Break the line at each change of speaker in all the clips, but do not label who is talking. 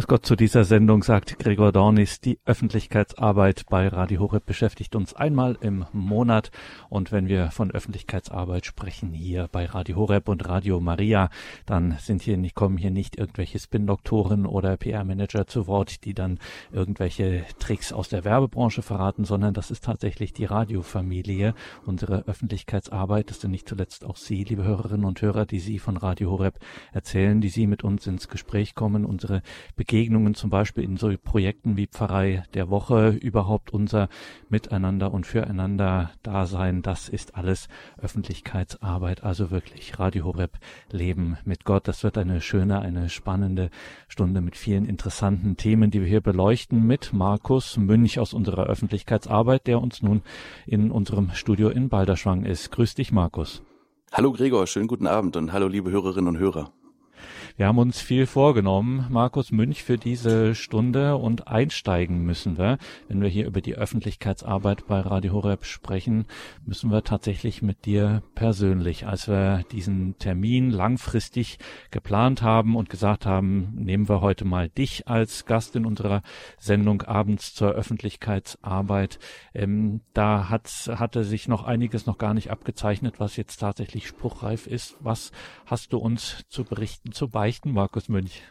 Grüß Gott zu dieser Sendung, sagt Gregor Dornis. Die Öffentlichkeitsarbeit bei Radio Horeb beschäftigt uns einmal im Monat. Und wenn wir von Öffentlichkeitsarbeit sprechen hier bei Radio Horeb und Radio Maria, dann sind hier kommen hier nicht irgendwelche Spin-Doktoren oder PR-Manager zu Wort, die dann irgendwelche Tricks aus der Werbebranche verraten, sondern das ist tatsächlich die Radiofamilie, unsere Öffentlichkeitsarbeit. Das sind nicht zuletzt auch Sie, liebe Hörerinnen und Hörer, die Sie von Radio Horeb erzählen, die Sie mit uns ins Gespräch kommen, unsere Begegnungen zum Beispiel in so Projekten wie Pfarrei der Woche, überhaupt unser Miteinander und Füreinander Dasein, das ist alles Öffentlichkeitsarbeit, also wirklich Radio Horeb Leben mit Gott. Das wird eine schöne, eine spannende Stunde mit vielen interessanten Themen, die wir hier beleuchten mit Markus Münch aus unserer Öffentlichkeitsarbeit, der uns nun in unserem Studio in Balderschwang ist. Grüß dich, Markus.
Hallo Gregor, schönen guten Abend und hallo liebe Hörerinnen und Hörer.
Wir haben uns viel vorgenommen, Markus Münch, für diese Stunde und einsteigen müssen wir. Wenn wir hier über die Öffentlichkeitsarbeit bei Radio Horeb sprechen, müssen wir tatsächlich mit dir persönlich, als wir diesen Termin langfristig geplant haben und gesagt haben, nehmen wir heute mal dich als Gast in unserer Sendung abends zur Öffentlichkeitsarbeit. Ähm, da hat, hatte sich noch einiges noch gar nicht abgezeichnet, was jetzt tatsächlich spruchreif ist. Was hast du uns zu berichten, zu beichten? Beichten, Markus Münch?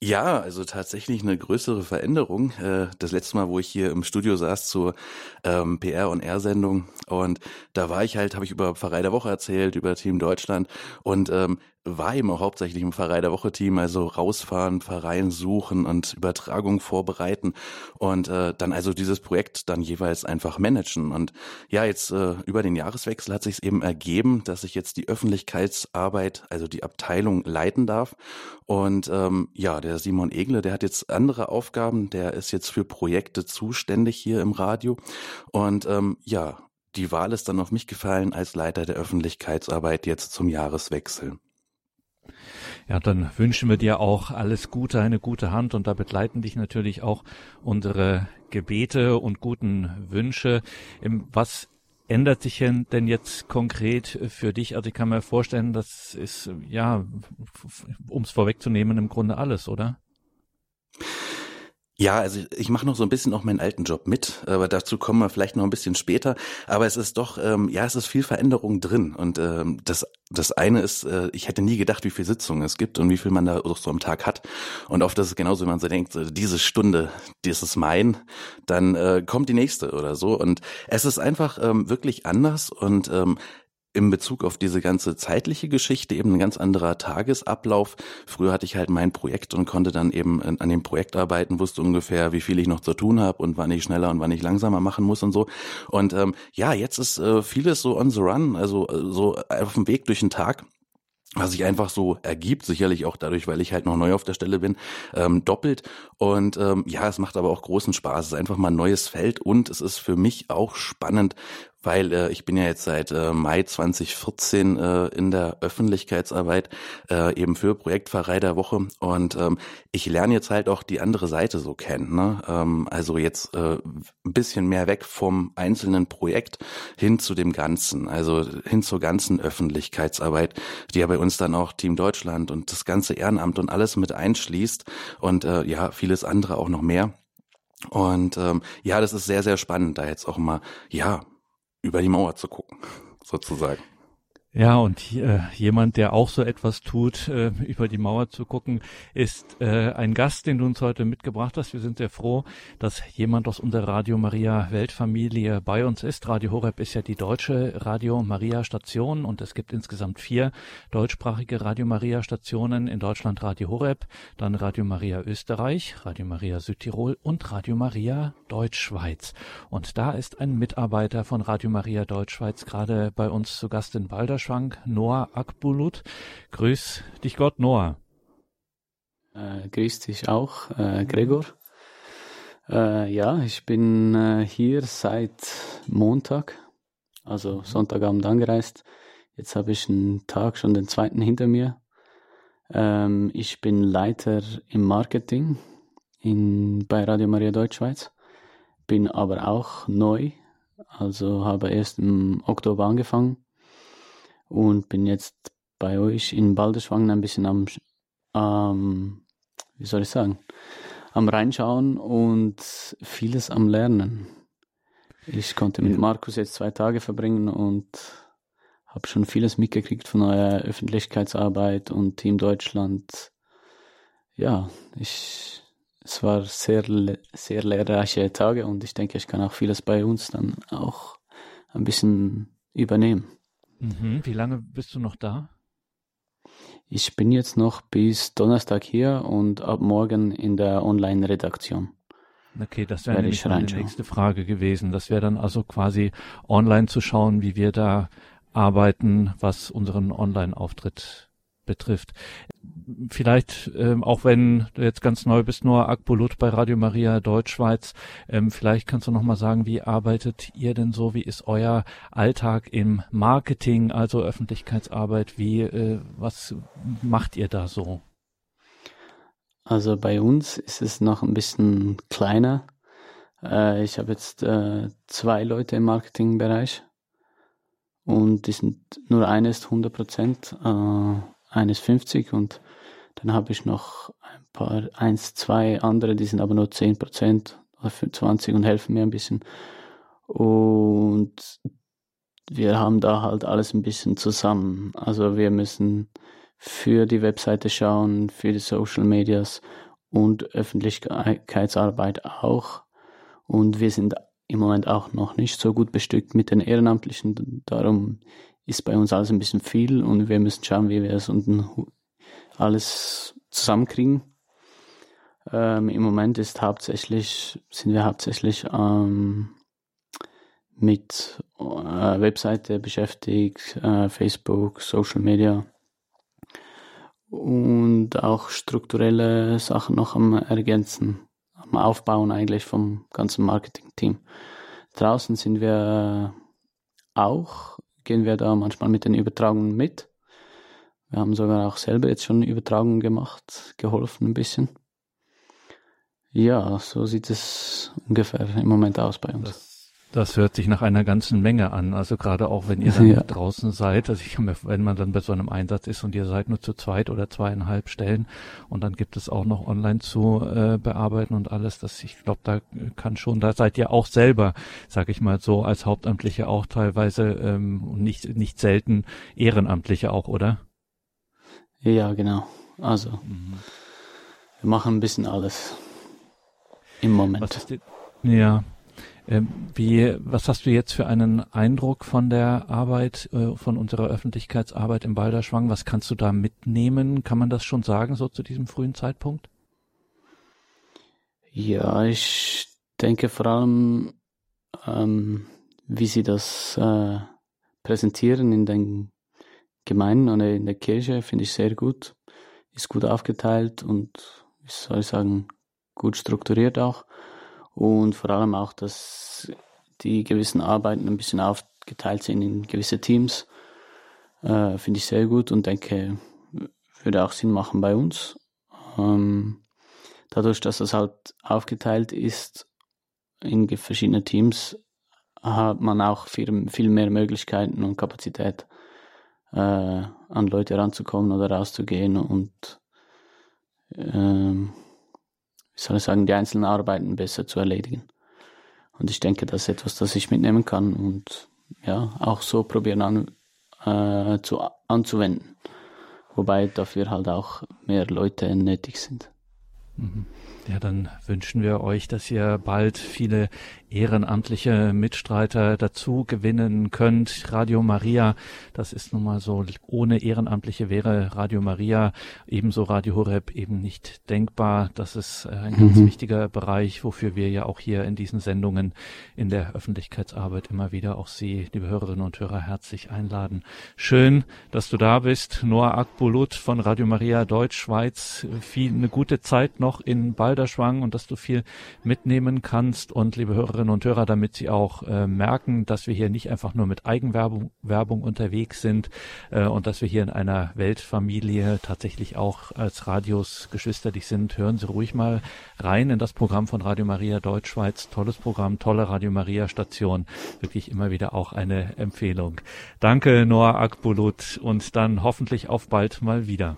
Ja, also tatsächlich eine größere Veränderung. Äh, das letzte Mal, wo ich hier im Studio saß zur ähm, PR- und R-Sendung und da war ich halt, habe ich über Pfarrei der Woche erzählt, über Team Deutschland und ähm, war eben auch hauptsächlich im Pfarrei der Woche Team, also rausfahren, Pfarreien suchen und Übertragung vorbereiten und äh, dann also dieses Projekt dann jeweils einfach managen. Und ja, jetzt äh, über den Jahreswechsel hat sich eben ergeben, dass ich jetzt die Öffentlichkeitsarbeit, also die Abteilung leiten darf. Und ähm, ja, der Simon Egle, der hat jetzt andere Aufgaben, der ist jetzt für Projekte zuständig hier im Radio. Und ähm, ja, die Wahl ist dann auf mich gefallen als Leiter der Öffentlichkeitsarbeit jetzt zum Jahreswechsel.
Ja, dann wünschen wir dir auch alles Gute, eine gute Hand und da begleiten dich natürlich auch unsere Gebete und guten Wünsche. Was ändert sich denn jetzt konkret für dich? Also ich kann mir vorstellen, das ist ja, um es vorwegzunehmen, im Grunde alles, oder?
Ja, also ich mache noch so ein bisschen auch meinen alten Job mit, aber dazu kommen wir vielleicht noch ein bisschen später. Aber es ist doch, ähm, ja, es ist viel Veränderung drin. Und ähm, das, das eine ist, äh, ich hätte nie gedacht, wie viele Sitzungen es gibt und wie viel man da so am Tag hat. Und oft ist es genauso, wenn man so denkt, diese Stunde, die ist mein, dann äh, kommt die nächste oder so. Und es ist einfach ähm, wirklich anders und ähm, in Bezug auf diese ganze zeitliche Geschichte eben ein ganz anderer Tagesablauf. Früher hatte ich halt mein Projekt und konnte dann eben an dem Projekt arbeiten, wusste ungefähr, wie viel ich noch zu tun habe und wann ich schneller und wann ich langsamer machen muss und so. Und ähm, ja, jetzt ist äh, vieles so on the run, also äh, so auf dem Weg durch den Tag was sich einfach so ergibt, sicherlich auch dadurch, weil ich halt noch neu auf der Stelle bin, ähm, doppelt. Und ähm, ja, es macht aber auch großen Spaß. Es ist einfach mal ein neues Feld und es ist für mich auch spannend, weil äh, ich bin ja jetzt seit äh, Mai 2014 äh, in der Öffentlichkeitsarbeit äh, eben für Projektpfarrei der Woche und ähm, ich lerne jetzt halt auch die andere Seite so kennen. Ne? Ähm, also jetzt äh, ein bisschen mehr weg vom einzelnen Projekt hin zu dem Ganzen, also hin zur ganzen Öffentlichkeitsarbeit, die ja bei uns dann auch Team Deutschland und das ganze Ehrenamt und alles mit einschließt und äh, ja, vieles andere auch noch mehr. Und ähm, ja, das ist sehr, sehr spannend, da jetzt auch mal, ja, über die Mauer zu gucken, sozusagen.
Ja, und äh, jemand, der auch so etwas tut, äh, über die Mauer zu gucken, ist äh, ein Gast, den du uns heute mitgebracht hast. Wir sind sehr froh, dass jemand aus unserer Radio Maria Weltfamilie bei uns ist. Radio Horeb ist ja die deutsche Radio Maria Station und es gibt insgesamt vier deutschsprachige Radio Maria Stationen in Deutschland. Radio Horeb, dann Radio Maria Österreich, Radio Maria Südtirol und Radio Maria Deutschschweiz. Und da ist ein Mitarbeiter von Radio Maria Deutschschweiz gerade bei uns zu Gast in Balderschwang. Schrank Noah Akbulut. Grüß dich Gott, Noah.
Äh, grüß dich auch, äh, Gregor. Äh, ja, ich bin äh, hier seit Montag, also Sonntagabend angereist. Jetzt habe ich einen Tag schon den zweiten hinter mir. Ähm, ich bin Leiter im Marketing in, bei Radio Maria Deutschschweiz, bin aber auch neu, also habe erst im Oktober angefangen und bin jetzt bei euch in Balderschwang ein bisschen am, ähm, wie soll ich sagen, am Reinschauen und vieles am Lernen. Ich konnte mit Markus jetzt zwei Tage verbringen und habe schon vieles mitgekriegt von eurer Öffentlichkeitsarbeit und Team Deutschland. Ja, ich, es war sehr, sehr lehrreiche Tage und ich denke, ich kann auch vieles bei uns dann auch ein bisschen übernehmen.
Mhm. Wie lange bist du noch da?
Ich bin jetzt noch bis Donnerstag hier und ab morgen in der Online-Redaktion.
Okay, das wäre nämlich meine nächste Frage gewesen. Das wäre dann also quasi online zu schauen, wie wir da arbeiten, was unseren Online-Auftritt betrifft. Vielleicht, ähm, auch wenn du jetzt ganz neu bist, nur Akbulut bei Radio Maria Deutschschweiz, ähm, vielleicht kannst du noch mal sagen, wie arbeitet ihr denn so? Wie ist euer Alltag im Marketing, also Öffentlichkeitsarbeit? Wie, äh, was macht ihr da so?
Also bei uns ist es noch ein bisschen kleiner. Äh, ich habe jetzt äh, zwei Leute im Marketingbereich und die sind nur eines 100 Prozent, äh, eines 50 und dann habe ich noch ein paar, eins, zwei andere, die sind aber nur 10 Prozent oder 20 und helfen mir ein bisschen. Und wir haben da halt alles ein bisschen zusammen. Also wir müssen für die Webseite schauen, für die Social Medias und Öffentlichkeitsarbeit auch. Und wir sind im Moment auch noch nicht so gut bestückt mit den Ehrenamtlichen. Darum ist bei uns alles ein bisschen viel und wir müssen schauen, wie wir es unten alles zusammenkriegen. Ähm, Im Moment ist hauptsächlich, sind wir hauptsächlich ähm, mit äh, Webseite beschäftigt, äh, Facebook, Social Media und auch strukturelle Sachen noch am Ergänzen, am Aufbauen eigentlich vom ganzen Marketing-Team. Draußen sind wir auch, gehen wir da manchmal mit den Übertragungen mit. Wir haben sogar auch selber jetzt schon Übertragungen gemacht, geholfen ein bisschen. Ja, so sieht es ungefähr im Moment aus bei uns.
Das das hört sich nach einer ganzen Menge an. Also gerade auch wenn ihr dann ja. draußen seid, also ich, wenn man dann bei so einem Einsatz ist und ihr seid nur zu zweit oder zweieinhalb Stellen und dann gibt es auch noch online zu äh, bearbeiten und alles, das ich glaube, da kann schon, da seid ihr auch selber, sag ich mal so, als Hauptamtliche auch teilweise ähm, und nicht nicht selten Ehrenamtliche auch, oder?
Ja, genau. Also mhm. wir machen ein bisschen alles im Moment.
Ja, wie, was hast du jetzt für einen Eindruck von der Arbeit, äh, von unserer Öffentlichkeitsarbeit im Balderschwang? Was kannst du da mitnehmen? Kann man das schon sagen, so zu diesem frühen Zeitpunkt?
Ja, ich denke vor allem, ähm, wie sie das äh, präsentieren in den Gemeinden oder in der Kirche, finde ich sehr gut. Ist gut aufgeteilt und, wie soll ich sagen, gut strukturiert auch und vor allem auch, dass die gewissen Arbeiten ein bisschen aufgeteilt sind in gewisse Teams, äh, finde ich sehr gut und denke, würde auch Sinn machen bei uns. Ähm, dadurch, dass das halt aufgeteilt ist in verschiedene Teams, hat man auch viel, viel mehr Möglichkeiten und Kapazität, äh, an Leute ranzukommen oder rauszugehen und ähm, wie soll ich sagen, die einzelnen Arbeiten besser zu erledigen. Und ich denke, das ist etwas, das ich mitnehmen kann und ja, auch so probieren an, äh, zu, anzuwenden. Wobei dafür halt auch mehr Leute nötig sind.
Mhm. Ja, dann wünschen wir euch, dass ihr bald viele ehrenamtliche Mitstreiter dazu gewinnen könnt. Radio Maria, das ist nun mal so, ohne Ehrenamtliche wäre Radio Maria ebenso Radio Horeb eben nicht denkbar. Das ist äh, ein ganz mhm. wichtiger Bereich, wofür wir ja auch hier in diesen Sendungen in der Öffentlichkeitsarbeit immer wieder auch Sie, liebe Hörerinnen und Hörer, herzlich einladen. Schön, dass du da bist. Noah Akbulut von Radio Maria Deutsch Schweiz. Viel, eine gute Zeit noch in Balderschwang und dass du viel mitnehmen kannst und liebe Hörerinnen und Hörer, damit sie auch äh, merken, dass wir hier nicht einfach nur mit Eigenwerbung Werbung unterwegs sind äh, und dass wir hier in einer Weltfamilie tatsächlich auch als Radios geschwisterlich sind. Hören Sie ruhig mal rein in das Programm von Radio Maria Deutschschweiz. Tolles Programm, tolle Radio Maria Station. Wirklich immer wieder auch eine Empfehlung. Danke, Noah Akbulut, und dann hoffentlich auf bald mal wieder.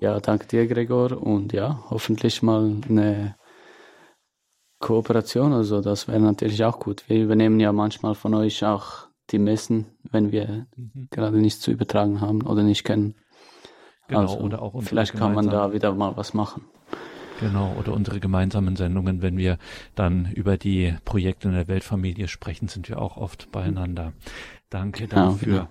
Ja, danke dir, Gregor. Und ja, hoffentlich mal eine Kooperation. Also das wäre natürlich auch gut. Wir übernehmen ja manchmal von euch auch die Messen, wenn wir mhm. gerade nichts zu übertragen haben oder nicht können. Genau, also, oder auch vielleicht kann man da wieder mal was machen.
Genau, oder unsere gemeinsamen Sendungen, wenn wir dann über die Projekte in der Weltfamilie sprechen, sind wir auch oft beieinander. Danke genau, dafür. Genau.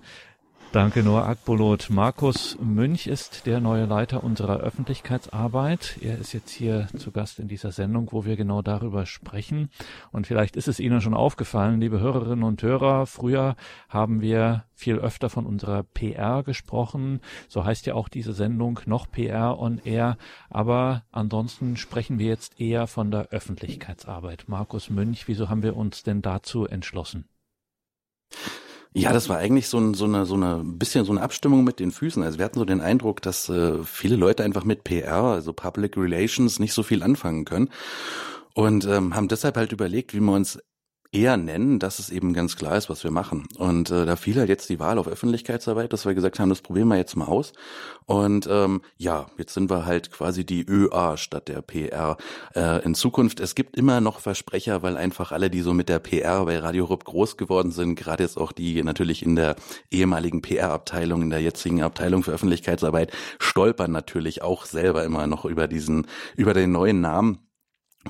Danke Noah Akbolot. Markus Münch ist der neue Leiter unserer Öffentlichkeitsarbeit. Er ist jetzt hier zu Gast in dieser Sendung, wo wir genau darüber sprechen. Und vielleicht ist es Ihnen schon aufgefallen, liebe Hörerinnen und Hörer, früher haben wir viel öfter von unserer PR gesprochen. So heißt ja auch diese Sendung noch PR on Air. Aber ansonsten sprechen wir jetzt eher von der Öffentlichkeitsarbeit. Markus Münch, wieso haben wir uns denn dazu entschlossen?
Ja, das war eigentlich so, ein, so eine so eine bisschen so eine Abstimmung mit den Füßen. Also wir hatten so den Eindruck, dass äh, viele Leute einfach mit PR, also Public Relations, nicht so viel anfangen können und ähm, haben deshalb halt überlegt, wie wir uns eher nennen, dass es eben ganz klar ist, was wir machen. Und äh, da fiel halt jetzt die Wahl auf Öffentlichkeitsarbeit, dass wir gesagt haben, das probieren wir jetzt mal aus. Und ähm, ja, jetzt sind wir halt quasi die ÖA statt der PR. Äh, in Zukunft, es gibt immer noch Versprecher, weil einfach alle, die so mit der PR bei Radio Rupp groß geworden sind, gerade jetzt auch die natürlich in der ehemaligen PR-Abteilung, in der jetzigen Abteilung für Öffentlichkeitsarbeit, stolpern natürlich auch selber immer noch über diesen, über den neuen Namen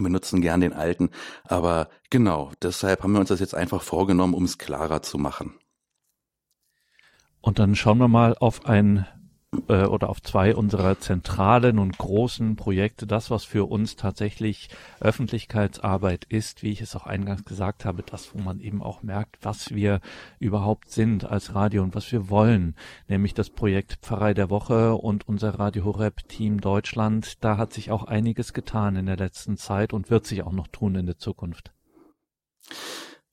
benutzen gern den alten. Aber genau, deshalb haben wir uns das jetzt einfach vorgenommen, um es klarer zu machen.
Und dann schauen wir mal auf ein äh, oder auf zwei unserer zentralen und großen Projekte, das, was für uns tatsächlich Öffentlichkeitsarbeit ist, wie ich es auch eingangs gesagt habe, das, wo man eben auch merkt, was wir überhaupt sind als Radio und was wir wollen, nämlich das Projekt Pfarrei der Woche und unser Radio Horeb Team Deutschland. Da hat sich auch einiges getan in der letzten Zeit und wird sich auch noch tun in der Zukunft.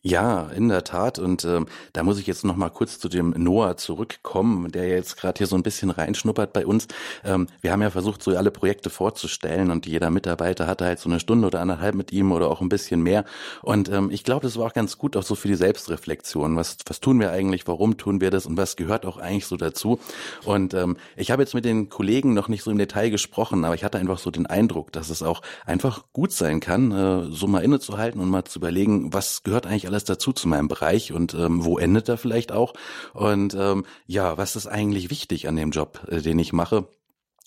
Ja, in der Tat. Und ähm, da muss ich jetzt noch mal kurz zu dem Noah zurückkommen, der jetzt gerade hier so ein bisschen reinschnuppert bei uns. Ähm, wir haben ja versucht, so alle Projekte vorzustellen und jeder Mitarbeiter hatte halt so eine Stunde oder anderthalb mit ihm oder auch ein bisschen mehr. Und ähm, ich glaube, das war auch ganz gut, auch so für die Selbstreflexion. Was, was tun wir eigentlich? Warum tun wir das? Und was gehört auch eigentlich so dazu? Und ähm, ich habe jetzt mit den Kollegen noch nicht so im Detail gesprochen, aber ich hatte einfach so den Eindruck, dass es auch einfach gut sein kann, äh, so mal innezuhalten und mal zu überlegen, was gehört eigentlich alles dazu zu meinem Bereich und ähm, wo endet er vielleicht auch? Und ähm, ja, was ist eigentlich wichtig an dem Job, äh, den ich mache?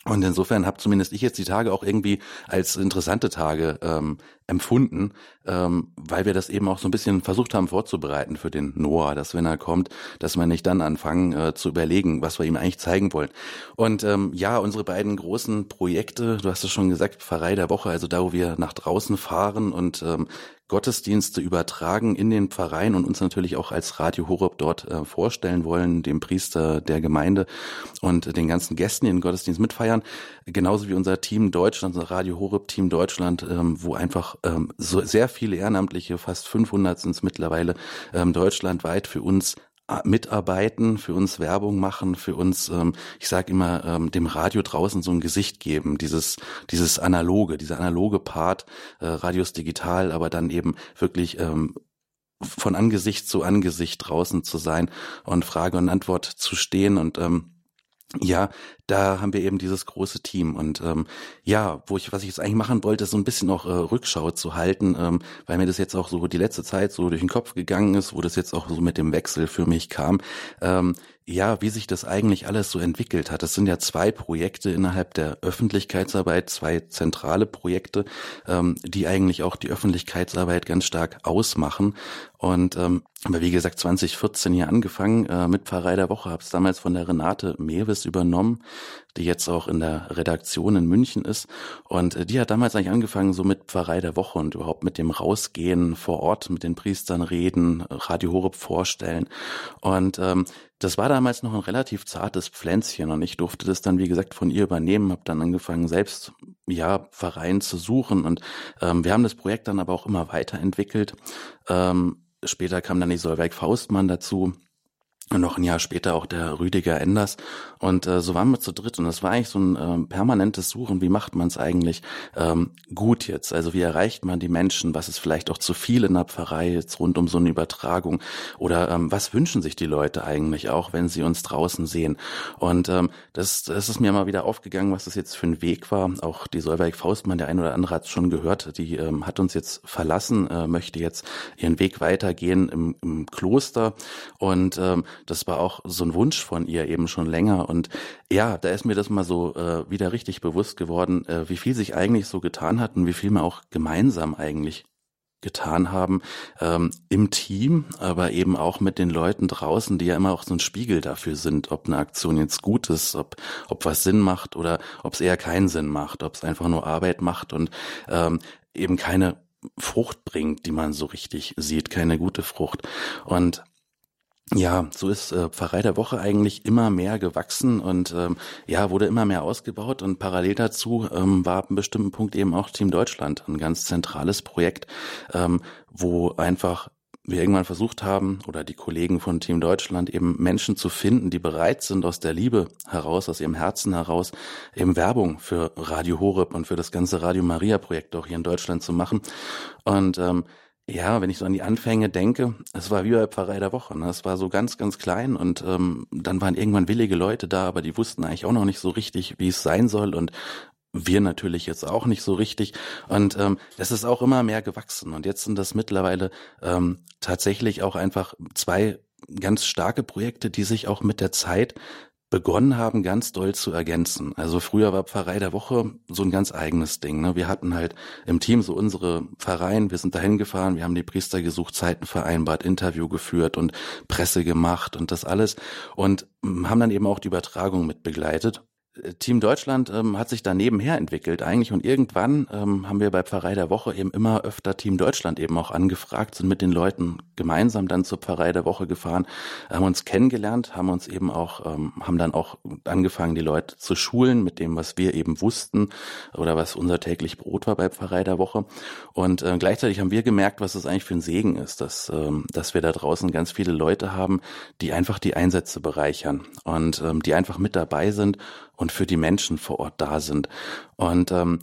Und insofern habe zumindest ich jetzt die Tage auch irgendwie als interessante Tage ähm, empfunden, ähm, weil wir das eben auch so ein bisschen versucht haben vorzubereiten für den Noah, dass wenn er kommt, dass wir nicht dann anfangen äh, zu überlegen, was wir ihm eigentlich zeigen wollen. Und ähm, ja, unsere beiden großen Projekte, du hast es schon gesagt, Pfarrei der Woche, also da, wo wir nach draußen fahren und ähm, Gottesdienste übertragen in den Pfarreien und uns natürlich auch als Radio Horeb dort äh, vorstellen wollen, dem Priester der Gemeinde und den ganzen Gästen, die den Gottesdienst mitfeiern. Genauso wie unser Team Deutschland, unser Radio Horeb Team Deutschland, ähm, wo einfach ähm, so sehr viele Ehrenamtliche, fast 500 sind es mittlerweile, ähm, deutschlandweit für uns mitarbeiten, für uns Werbung machen, für uns, ähm, ich sage immer, ähm, dem Radio draußen so ein Gesicht geben, dieses, dieses analoge, dieser analoge Part, äh, Radios digital, aber dann eben wirklich ähm, von Angesicht zu Angesicht draußen zu sein und Frage und Antwort zu stehen und ähm, ja, da haben wir eben dieses große Team und ähm, ja, wo ich was ich jetzt eigentlich machen wollte, ist so ein bisschen auch äh, Rückschau zu halten, ähm, weil mir das jetzt auch so die letzte Zeit so durch den Kopf gegangen ist, wo das jetzt auch so mit dem Wechsel für mich kam. Ähm, ja, wie sich das eigentlich alles so entwickelt hat. Das sind ja zwei Projekte innerhalb der Öffentlichkeitsarbeit, zwei zentrale Projekte, ähm, die eigentlich auch die Öffentlichkeitsarbeit ganz stark ausmachen. Und ähm, aber wie gesagt, 2014 hier angefangen äh, mit Pfarrei der Woche, habe es damals von der Renate Mewes übernommen die jetzt auch in der Redaktion in München ist. Und äh, die hat damals eigentlich angefangen so mit Pfarrei der Woche und überhaupt mit dem Rausgehen vor Ort, mit den Priestern reden, Radio Horeb vorstellen. Und ähm, das war damals noch ein relativ zartes Pflänzchen und ich durfte das dann, wie gesagt, von ihr übernehmen, habe dann angefangen, selbst ja Pfarreien zu suchen und ähm, wir haben das Projekt dann aber auch immer weiterentwickelt. Ähm, später kam dann die Solveig Faustmann dazu, und noch ein Jahr später auch der Rüdiger Enders. Und äh, so waren wir zu dritt. Und das war eigentlich so ein äh, permanentes Suchen, wie macht man es eigentlich ähm, gut jetzt? Also wie erreicht man die Menschen? Was ist vielleicht auch zu viel in der Pfarrei jetzt rund um so eine Übertragung? Oder ähm, was wünschen sich die Leute eigentlich auch, wenn sie uns draußen sehen? Und ähm, das, das ist mir mal wieder aufgegangen, was das jetzt für ein Weg war. Auch die Solveig Faustmann, der ein oder andere hat es schon gehört, die ähm, hat uns jetzt verlassen, äh, möchte jetzt ihren Weg weitergehen im, im Kloster. Und ähm, das war auch so ein Wunsch von ihr eben schon länger. Und ja, da ist mir das mal so äh, wieder richtig bewusst geworden, äh, wie viel sich eigentlich so getan hat und wie viel wir auch gemeinsam eigentlich getan haben ähm, im Team, aber eben auch mit den Leuten draußen, die ja immer auch so ein Spiegel dafür sind, ob eine Aktion jetzt gut ist, ob, ob was Sinn macht oder ob es eher keinen Sinn macht, ob es einfach nur Arbeit macht und ähm, eben keine Frucht bringt, die man so richtig sieht, keine gute Frucht. Und ja, so ist äh, Pfarrei der Woche eigentlich immer mehr gewachsen und ähm, ja, wurde immer mehr ausgebaut und parallel dazu ähm, war ab einem bestimmten Punkt eben auch Team Deutschland ein ganz zentrales Projekt, ähm, wo einfach wir irgendwann versucht haben, oder die Kollegen von Team Deutschland, eben Menschen zu finden, die bereit sind, aus der Liebe heraus, aus ihrem Herzen heraus, eben Werbung für Radio Horeb und für das ganze Radio Maria Projekt auch hier in Deutschland zu machen. Und ähm, ja, wenn ich so an die Anfänge denke, es war wie bei Pfarrei der Woche. Ne? Es war so ganz, ganz klein und ähm, dann waren irgendwann willige Leute da, aber die wussten eigentlich auch noch nicht so richtig, wie es sein soll und wir natürlich jetzt auch nicht so richtig. Und ähm, das ist auch immer mehr gewachsen. Und jetzt sind das mittlerweile ähm, tatsächlich auch einfach zwei ganz starke Projekte, die sich auch mit der Zeit begonnen haben, ganz doll zu ergänzen. Also früher war Pfarrei der Woche so ein ganz eigenes Ding. Ne? Wir hatten halt im Team so unsere Pfarreien, wir sind dahin gefahren, wir haben die Priester gesucht, Zeiten vereinbart, Interview geführt und Presse gemacht und das alles und haben dann eben auch die Übertragung mit begleitet. Team Deutschland ähm, hat sich da nebenher entwickelt eigentlich. Und irgendwann ähm, haben wir bei Pfarrei der Woche eben immer öfter Team Deutschland eben auch angefragt, sind mit den Leuten gemeinsam dann zur Pfarrei der Woche gefahren, haben uns kennengelernt, haben uns eben auch, ähm, haben dann auch angefangen, die Leute zu schulen mit dem, was wir eben wussten oder was unser täglich Brot war bei Pfarrei der Woche. Und äh, gleichzeitig haben wir gemerkt, was es eigentlich für ein Segen ist, dass, ähm, dass wir da draußen ganz viele Leute haben, die einfach die Einsätze bereichern und ähm, die einfach mit dabei sind und für die Menschen vor Ort da sind. Und ähm,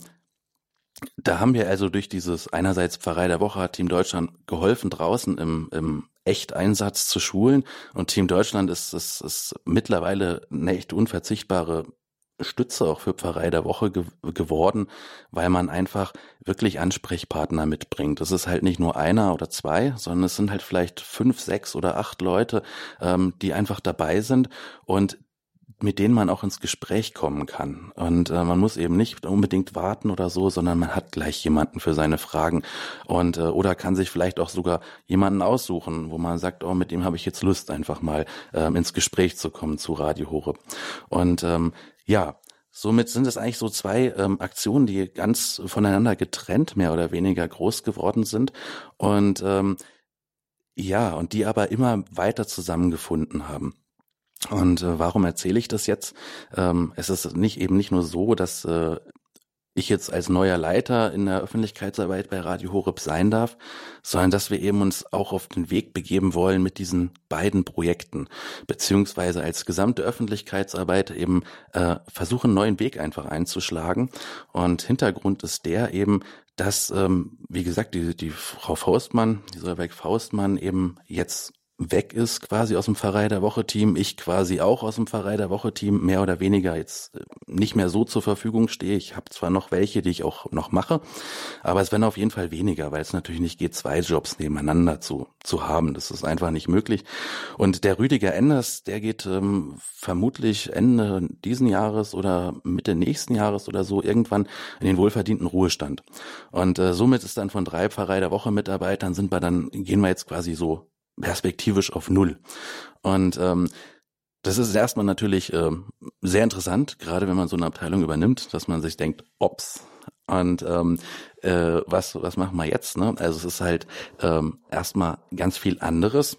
da haben wir also durch dieses einerseits Pfarrei der Woche hat Team Deutschland geholfen, draußen im, im Echteinsatz zu schulen. Und Team Deutschland ist, ist, ist mittlerweile eine echt unverzichtbare Stütze auch für Pfarrei der Woche ge geworden, weil man einfach wirklich Ansprechpartner mitbringt. Das ist halt nicht nur einer oder zwei, sondern es sind halt vielleicht fünf, sechs oder acht Leute, ähm, die einfach dabei sind und mit denen man auch ins Gespräch kommen kann. Und äh, man muss eben nicht unbedingt warten oder so, sondern man hat gleich jemanden für seine Fragen und äh, oder kann sich vielleicht auch sogar jemanden aussuchen, wo man sagt, oh, mit dem habe ich jetzt Lust, einfach mal ähm, ins Gespräch zu kommen zu Radio Horeb. Und ähm, ja, Somit sind es eigentlich so zwei ähm, Aktionen, die ganz voneinander getrennt mehr oder weniger groß geworden sind und ähm, ja, und die aber immer weiter zusammengefunden haben. Und äh, warum erzähle ich das jetzt? Ähm, es ist nicht eben nicht nur so, dass äh, ich jetzt als neuer Leiter in der Öffentlichkeitsarbeit bei Radio Horeb sein darf, sondern dass wir eben uns auch auf den Weg begeben wollen mit diesen beiden Projekten, beziehungsweise als gesamte Öffentlichkeitsarbeit eben äh, versuchen, neuen Weg einfach einzuschlagen. Und Hintergrund ist der eben, dass, ähm, wie gesagt, die, die Frau Faustmann, die Solveig Faustmann eben jetzt weg ist quasi aus dem Pfarrei der Woche Team, ich quasi auch aus dem Pfarrei der Woche Team mehr oder weniger jetzt äh, nicht mehr so zur Verfügung stehe. Ich habe zwar noch welche, die ich auch noch mache, aber es werden auf jeden Fall weniger, weil es natürlich nicht geht, zwei Jobs nebeneinander zu, zu haben. Das ist einfach nicht möglich. Und der Rüdiger Enders, der geht ähm, vermutlich Ende diesen Jahres oder Mitte nächsten Jahres oder so irgendwann in den wohlverdienten Ruhestand. Und äh, somit ist dann von drei Pfarrei der Woche Mitarbeitern sind wir dann, gehen wir jetzt quasi so perspektivisch auf Null. Und ähm, das ist erstmal natürlich ähm, sehr interessant, gerade wenn man so eine Abteilung übernimmt, dass man sich denkt, ops. Und ähm, äh, was, was machen wir jetzt? Ne? Also es ist halt ähm, erstmal ganz viel anderes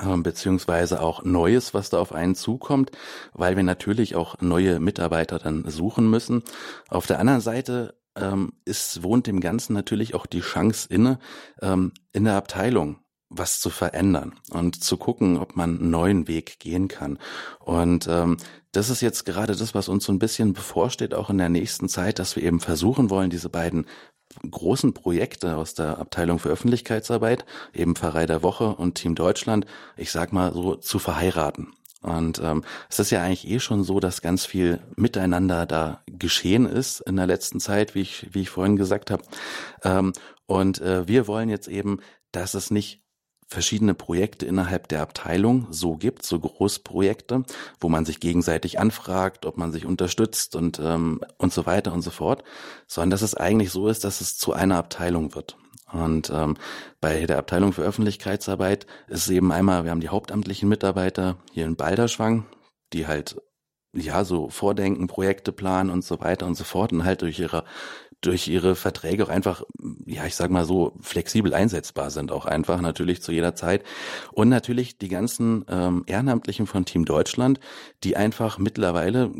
ähm, beziehungsweise auch Neues, was da auf einen zukommt, weil wir natürlich auch neue Mitarbeiter dann suchen müssen. Auf der anderen Seite ähm, ist, wohnt dem Ganzen natürlich auch die Chance inne, ähm, in der Abteilung was zu verändern und zu gucken, ob man einen neuen Weg gehen kann. Und ähm, das ist jetzt gerade das, was uns so ein bisschen bevorsteht, auch in der nächsten Zeit, dass wir eben versuchen wollen, diese beiden großen Projekte aus der Abteilung für Öffentlichkeitsarbeit, eben Pfarrei der Woche und Team Deutschland, ich sag mal so, zu verheiraten. Und ähm, es ist ja eigentlich eh schon so, dass ganz viel miteinander da geschehen ist in der letzten Zeit, wie ich, wie ich vorhin gesagt habe. Ähm, und äh, wir wollen jetzt eben, dass es nicht verschiedene Projekte innerhalb der Abteilung so gibt, so Großprojekte, wo man sich gegenseitig anfragt, ob man sich unterstützt und ähm, und so weiter und so fort, sondern dass es eigentlich so ist, dass es zu einer Abteilung wird. Und ähm, bei der Abteilung für Öffentlichkeitsarbeit ist es eben einmal, wir haben die hauptamtlichen Mitarbeiter hier in Balderschwang, die halt ja so vordenken, Projekte planen und so weiter und so fort und halt durch ihre durch ihre Verträge auch einfach, ja, ich sag mal so, flexibel einsetzbar sind auch einfach, natürlich zu jeder Zeit. Und natürlich die ganzen ähm, Ehrenamtlichen von Team Deutschland, die einfach mittlerweile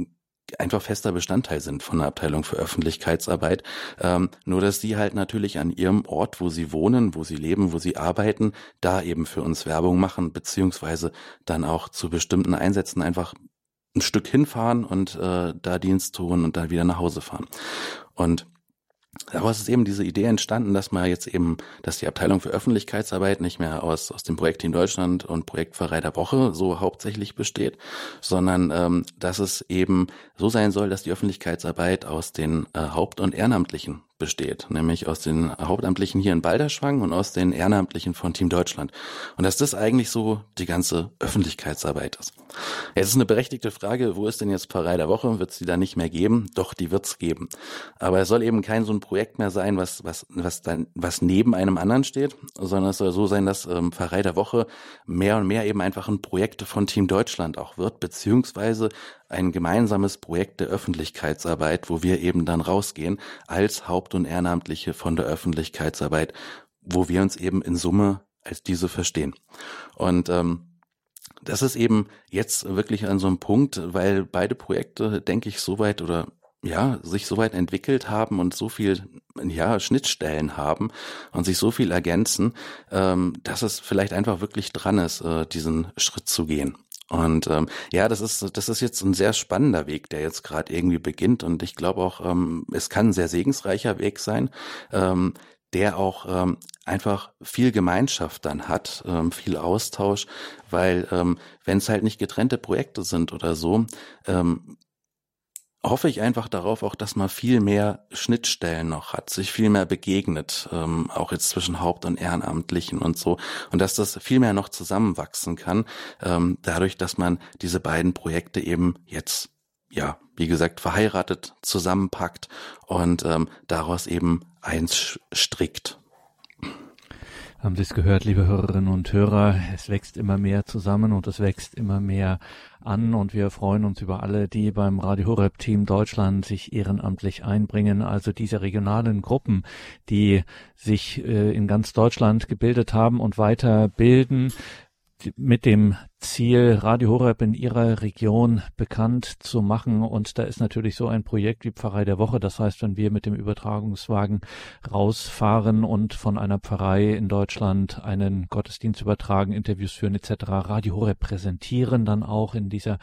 einfach fester Bestandteil sind von der Abteilung für Öffentlichkeitsarbeit. Ähm, nur dass die halt natürlich an ihrem Ort, wo sie wohnen, wo sie leben, wo sie arbeiten, da eben für uns Werbung machen, beziehungsweise dann auch zu bestimmten Einsätzen einfach ein Stück hinfahren und äh, da Dienst tun und dann wieder nach Hause fahren. Und Daraus ist eben diese Idee entstanden, dass man jetzt eben, dass die Abteilung für Öffentlichkeitsarbeit nicht mehr aus, aus dem Projekt in Deutschland und Projekt Pfarrei der Woche so hauptsächlich besteht, sondern ähm, dass es eben so sein soll, dass die Öffentlichkeitsarbeit aus den äh, Haupt- und Ehrenamtlichen besteht, nämlich aus den Hauptamtlichen hier in Balderschwang und aus den Ehrenamtlichen von Team Deutschland. Und dass das eigentlich so die ganze Öffentlichkeitsarbeit ist. Jetzt ist eine berechtigte Frage, wo ist denn jetzt Pfarrei der Woche? Wird es die da nicht mehr geben? Doch, die wird es geben. Aber es soll eben kein so ein Projekt mehr sein, was, was, was, dann, was neben einem anderen steht, sondern es soll so sein, dass ähm, Pfarrei der Woche mehr und mehr eben einfach ein Projekt von Team Deutschland auch wird, beziehungsweise ein gemeinsames Projekt der Öffentlichkeitsarbeit, wo wir eben dann rausgehen als Haupt- und Ehrenamtliche von der Öffentlichkeitsarbeit, wo wir uns eben in Summe als diese verstehen. Und ähm, das ist eben jetzt wirklich an so einem Punkt, weil beide Projekte, denke ich, soweit oder ja, sich soweit entwickelt haben und so viel, ja, Schnittstellen haben und sich so viel ergänzen, ähm, dass es vielleicht einfach wirklich dran ist, äh, diesen Schritt zu gehen. Und ähm, ja, das ist das ist jetzt ein sehr spannender Weg, der jetzt gerade irgendwie beginnt. Und ich glaube auch, ähm, es kann ein sehr segensreicher Weg sein, ähm, der auch ähm, einfach viel Gemeinschaft dann hat, ähm, viel Austausch, weil ähm, wenn es halt nicht getrennte Projekte sind oder so, ähm, hoffe ich einfach darauf auch, dass man viel mehr Schnittstellen noch hat, sich viel mehr begegnet, ähm, auch jetzt zwischen Haupt- und Ehrenamtlichen und so, und dass das viel mehr noch zusammenwachsen kann, ähm, dadurch, dass man diese beiden Projekte eben jetzt, ja, wie gesagt, verheiratet zusammenpackt und ähm, daraus eben eins strickt.
Haben Sie es gehört, liebe Hörerinnen und Hörer? Es wächst immer mehr zusammen und es wächst immer mehr an und wir freuen uns über alle, die beim Radio Horeb Team Deutschland sich ehrenamtlich einbringen. Also diese regionalen Gruppen, die sich äh, in ganz Deutschland gebildet haben und weiterbilden mit dem Ziel, Radio Horeb in ihrer Region bekannt zu machen. Und da ist natürlich so ein Projekt wie Pfarrei der Woche. Das heißt, wenn wir mit dem Übertragungswagen rausfahren und von einer Pfarrei in Deutschland einen Gottesdienst übertragen, Interviews führen etc., Radio Horeb präsentieren dann auch in dieser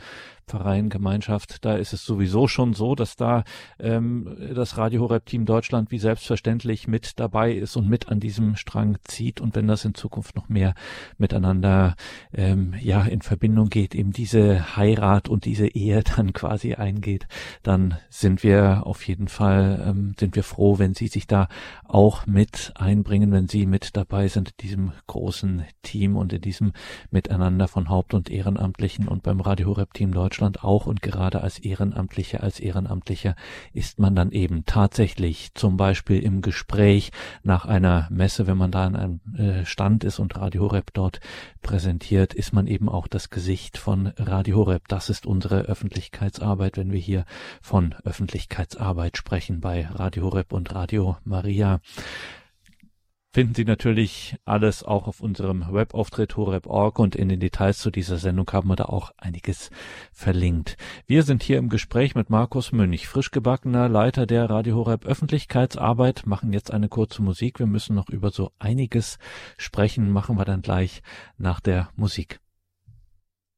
Pfarreiengemeinschaft, da ist es sowieso schon so, dass da ähm, das Radio Horeb Team Deutschland wie selbstverständlich mit dabei ist und mit an diesem Strang zieht. Und wenn das in Zukunft noch mehr miteinander ähm, ja in Verbindung geht, eben diese Heirat und diese Ehe dann quasi eingeht, dann sind wir auf jeden Fall, ähm, sind wir froh, wenn Sie sich da auch mit einbringen, wenn Sie mit dabei sind in diesem großen Team und in diesem Miteinander von Haupt- und Ehrenamtlichen und beim Radio Horeb Team Deutschland auch. Und gerade als Ehrenamtliche, als Ehrenamtlicher ist man dann eben tatsächlich zum Beispiel im Gespräch nach einer Messe, wenn man da an einem äh, Stand ist und Radio Horeb dort präsentiert, ist man eben auch das Gesicht von Radio Horeb. Das ist unsere Öffentlichkeitsarbeit, wenn wir hier von Öffentlichkeitsarbeit sprechen bei Radio Horeb und Radio Maria. finden Sie natürlich alles auch auf unserem Webauftritt horeb.org und in den Details zu dieser Sendung haben wir da auch einiges verlinkt. Wir sind hier im Gespräch mit Markus Münch, frisch gebackener Leiter der Radio Horeb Öffentlichkeitsarbeit, machen jetzt eine kurze Musik. Wir müssen noch über so einiges sprechen, machen wir dann gleich nach der Musik.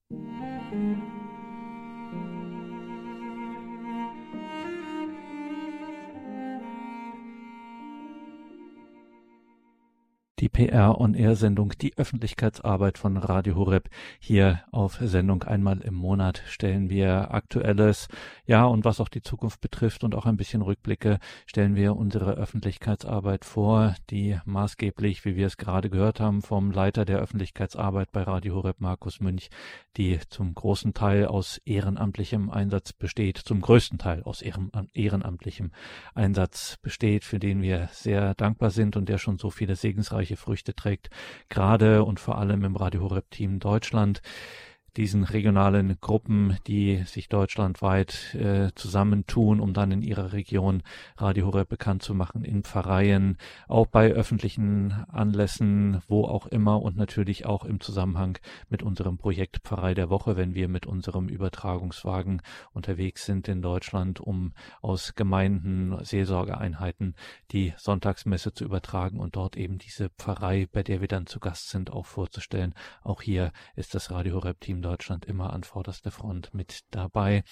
Música die PR-on-Air-Sendung, die Öffentlichkeitsarbeit von Radio Horeb. Hier auf Sendung einmal im Monat stellen wir Aktuelles, ja, und was auch die Zukunft betrifft und auch ein bisschen Rückblicke, stellen wir unsere Öffentlichkeitsarbeit vor, die maßgeblich, wie wir es gerade gehört haben, vom Leiter der Öffentlichkeitsarbeit bei Radio Horeb, Markus Münch, die zum großen Teil aus ehrenamtlichem Einsatz besteht, zum größten Teil aus ehrenamtlichem Einsatz besteht, für den wir sehr dankbar sind und der schon so viele segensreiche erfolgreiche Früchte trägt, gerade und vor allem im Radio Horeb Team Deutschland diesen regionalen Gruppen, die sich deutschlandweit äh, zusammentun, um dann in ihrer Region Radio Horeb bekannt zu machen, in Pfarreien, auch bei öffentlichen Anlässen, wo auch immer und natürlich auch im Zusammenhang mit unserem Projekt Pfarrei der Woche, wenn wir mit unserem Übertragungswagen unterwegs sind in Deutschland, um aus Gemeinden, Seelsorgeeinheiten die Sonntagsmesse zu übertragen und dort eben diese Pfarrei, bei der wir dann zu Gast sind, auch vorzustellen. Auch hier ist das Radio Horeb Team Deutschland immer an vorderster Front mit dabei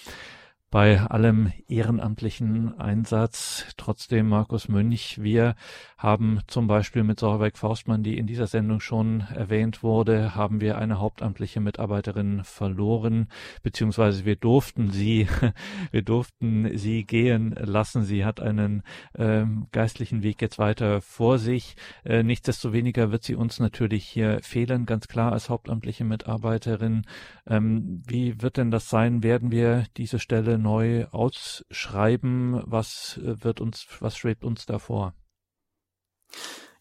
bei allem ehrenamtlichen Einsatz. Trotzdem, Markus Münch, wir haben zum Beispiel mit Sorbeck Faustmann, die in dieser Sendung schon erwähnt wurde, haben wir eine hauptamtliche Mitarbeiterin verloren, beziehungsweise wir durften sie, wir durften sie gehen lassen. Sie hat einen ähm, geistlichen Weg jetzt weiter vor sich. Äh, nichtsdestoweniger wird sie uns natürlich hier fehlen, ganz klar als hauptamtliche Mitarbeiterin. Ähm, wie wird denn das sein? Werden wir diese Stelle neu ausschreiben? Was äh, wird uns, was schwebt uns da?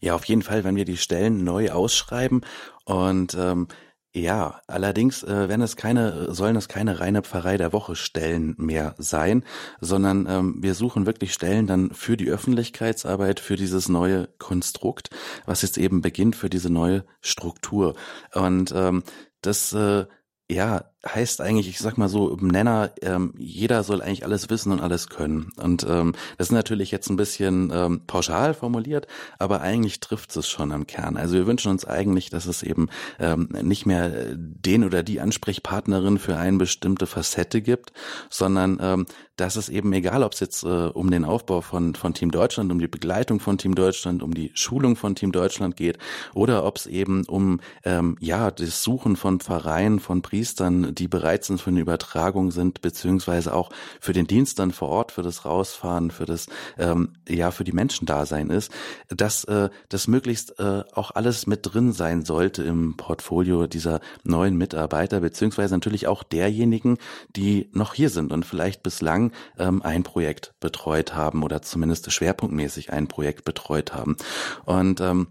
Ja, auf jeden Fall, wenn wir die Stellen neu ausschreiben und ähm, ja, allerdings äh, werden es keine, sollen es keine reine Pfarrei der Woche Stellen mehr sein, sondern ähm, wir suchen wirklich Stellen dann für die Öffentlichkeitsarbeit, für dieses neue Konstrukt, was jetzt eben beginnt, für diese neue Struktur. Und ähm, das äh, ja, heißt eigentlich, ich sag mal so im Nenner, ähm, jeder soll eigentlich alles wissen und alles können. Und ähm, das ist natürlich jetzt ein bisschen ähm, pauschal formuliert, aber eigentlich trifft es schon am Kern. Also wir wünschen uns eigentlich, dass es eben ähm, nicht mehr den oder die Ansprechpartnerin für eine bestimmte Facette gibt, sondern ähm, dass es eben egal, ob es jetzt äh, um den Aufbau von, von Team Deutschland, um die Begleitung von Team Deutschland, um die Schulung von Team Deutschland geht oder ob es eben um ähm, ja das Suchen von Pfarreien, von Priestern, die bereit sind für eine Übertragung sind, beziehungsweise auch für den Dienst dann vor Ort, für das Rausfahren, für das, ähm, ja, für die Menschen da sein ist, dass äh, das möglichst äh, auch alles mit drin sein sollte im Portfolio dieser neuen Mitarbeiter, beziehungsweise natürlich auch derjenigen, die noch hier sind und vielleicht bislang ähm, ein Projekt betreut haben oder zumindest schwerpunktmäßig ein Projekt betreut haben. Und ähm,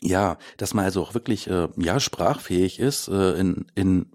ja, dass man also auch wirklich äh, ja sprachfähig ist äh, in, in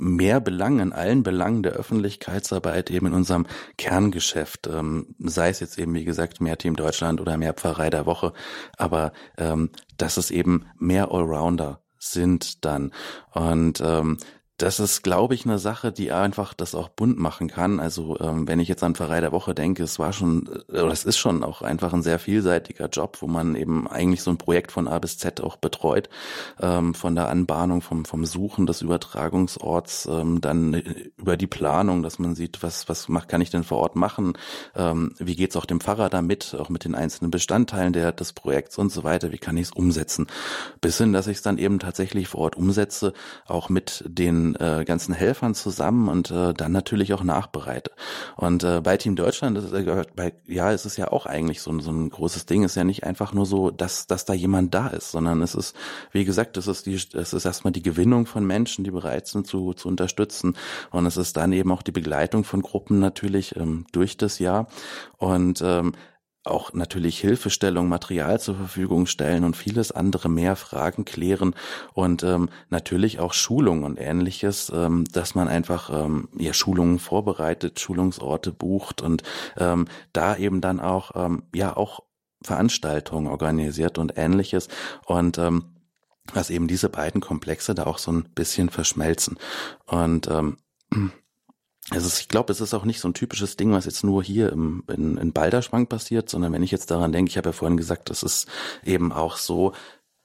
mehr Belangen, in allen Belangen der Öffentlichkeitsarbeit eben in unserem Kerngeschäft, ähm, sei es jetzt eben, wie gesagt, mehr Team Deutschland oder mehr Pfarrei der Woche, aber ähm, dass es eben mehr Allrounder sind dann. Und ähm, das ist, glaube ich, eine Sache, die einfach das auch bunt machen kann. Also ähm, wenn ich jetzt an Pfarrei der Woche denke, es war schon, äh, oder es ist schon auch einfach ein sehr vielseitiger Job, wo man eben eigentlich so ein Projekt von A bis Z auch betreut, ähm, von der Anbahnung, vom, vom Suchen des Übertragungsorts, ähm, dann über die Planung, dass man sieht, was, was macht, kann ich denn vor Ort machen, ähm, wie geht's auch dem Pfarrer damit, auch mit den einzelnen Bestandteilen der, des Projekts und so weiter, wie kann ich es umsetzen, bis hin, dass ich es dann eben tatsächlich vor Ort umsetze, auch mit den äh, ganzen Helfern zusammen und äh, dann natürlich auch nachbereite. Und äh, bei Team Deutschland, das, äh, bei, ja, es ja auch eigentlich so, so ein großes Ding, ist ja nicht einfach nur so, dass, dass da jemand da ist, sondern es ist, wie gesagt, es ist die, es ist erstmal die Gewinnung von Menschen, die bereit sind zu, zu unterstützen. Und es ist dann eben auch die Begleitung von Gruppen natürlich ähm, durch das Jahr. Und ähm, auch natürlich Hilfestellung, Material zur Verfügung stellen und vieles andere mehr Fragen klären und ähm, natürlich auch Schulung und ähnliches, ähm, dass man einfach ähm, ja Schulungen vorbereitet, Schulungsorte bucht und ähm, da eben dann auch ähm, ja auch Veranstaltungen organisiert und ähnliches. Und ähm, dass eben diese beiden Komplexe da auch so ein bisschen verschmelzen. Und ähm, es ist, ich glaube, es ist auch nicht so ein typisches Ding, was jetzt nur hier im, in, in Balderschwang passiert, sondern wenn ich jetzt daran denke, ich habe ja vorhin gesagt, das ist eben auch so,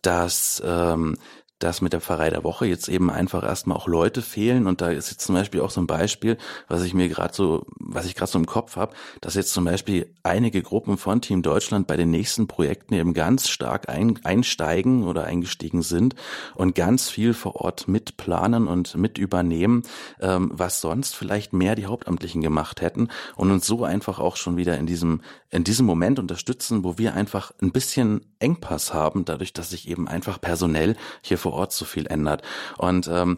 dass ähm, dass mit der Pfarrei der Woche jetzt eben einfach erstmal auch Leute fehlen. Und da ist jetzt zum Beispiel auch so ein Beispiel, was ich mir gerade so, was ich gerade so im Kopf habe, dass jetzt zum Beispiel einige Gruppen von Team Deutschland bei den nächsten Projekten eben ganz stark ein, einsteigen oder eingestiegen sind und ganz viel vor Ort mitplanen und mit übernehmen, ähm, was sonst vielleicht mehr die Hauptamtlichen gemacht hätten und uns so einfach auch schon wieder in diesem in diesem Moment unterstützen, wo wir einfach ein bisschen Engpass haben, dadurch, dass sich eben einfach personell hier vor Ort so viel ändert. Und ähm,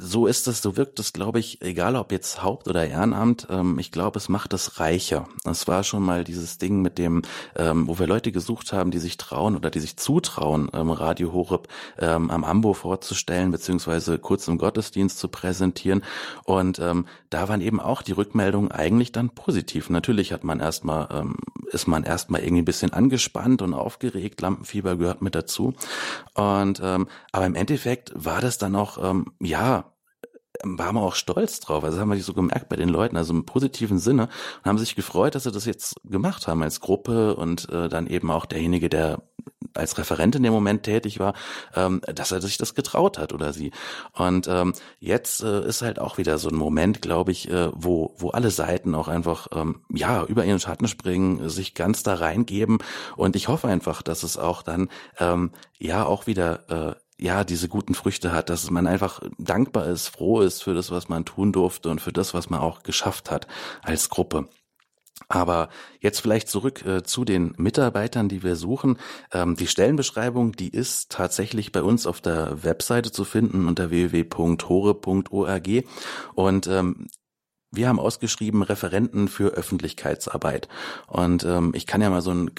so ist es, so wirkt es, glaube ich, egal ob jetzt Haupt- oder Ehrenamt, ähm, ich glaube, es macht es reicher. Es war schon mal dieses Ding mit dem, ähm, wo wir Leute gesucht haben, die sich trauen oder die sich zutrauen, ähm, Radio Horeb ähm, am Ambo vorzustellen, beziehungsweise kurz im Gottesdienst zu präsentieren. Und ähm, da waren eben auch die Rückmeldungen eigentlich dann positiv. Natürlich hat man erstmal, ähm, ist man erstmal irgendwie ein bisschen angespannt und aufgeregt, Lampenfieber gehört mit dazu. Und ähm, aber im Endeffekt war das dann auch, ähm, ja, waren wir auch stolz drauf. Also haben wir so gemerkt bei den Leuten, also im positiven Sinne und haben sich gefreut, dass sie das jetzt gemacht haben als Gruppe und äh, dann eben auch derjenige, der als Referent in dem Moment tätig war, ähm, dass er sich das getraut hat oder sie. Und ähm, jetzt äh, ist halt auch wieder so ein Moment, glaube ich, äh, wo wo alle Seiten auch einfach ähm, ja über ihren Schatten springen, sich ganz da reingeben. Und ich hoffe einfach, dass es auch dann ähm, ja auch wieder äh, ja, diese guten Früchte hat, dass man einfach dankbar ist, froh ist für das, was man tun durfte und für das, was man auch geschafft hat als Gruppe. Aber jetzt vielleicht zurück äh, zu den Mitarbeitern, die wir suchen. Ähm, die Stellenbeschreibung, die ist tatsächlich bei uns auf der Webseite zu finden unter www.hore.org. Und ähm, wir haben ausgeschrieben Referenten für Öffentlichkeitsarbeit. Und ähm, ich kann ja mal so ein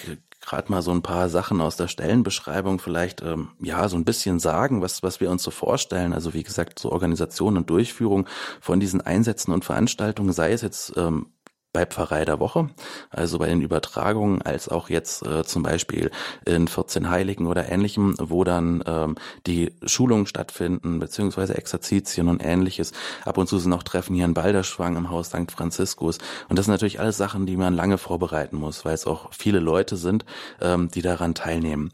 gerade mal so ein paar Sachen aus der Stellenbeschreibung vielleicht ähm, ja so ein bisschen sagen, was was wir uns so vorstellen. Also wie gesagt, so Organisation und Durchführung von diesen Einsätzen und Veranstaltungen, sei es jetzt ähm, bei Pfarrei der Woche, also bei den Übertragungen, als auch jetzt äh, zum Beispiel in 14 Heiligen oder ähnlichem, wo dann ähm, die Schulungen stattfinden, beziehungsweise Exerzitien und ähnliches. Ab und zu sind auch Treffen hier in Balderschwang im Haus St. Franziskus. Und das sind natürlich alles Sachen, die man lange vorbereiten muss, weil es auch viele Leute sind, ähm, die daran teilnehmen.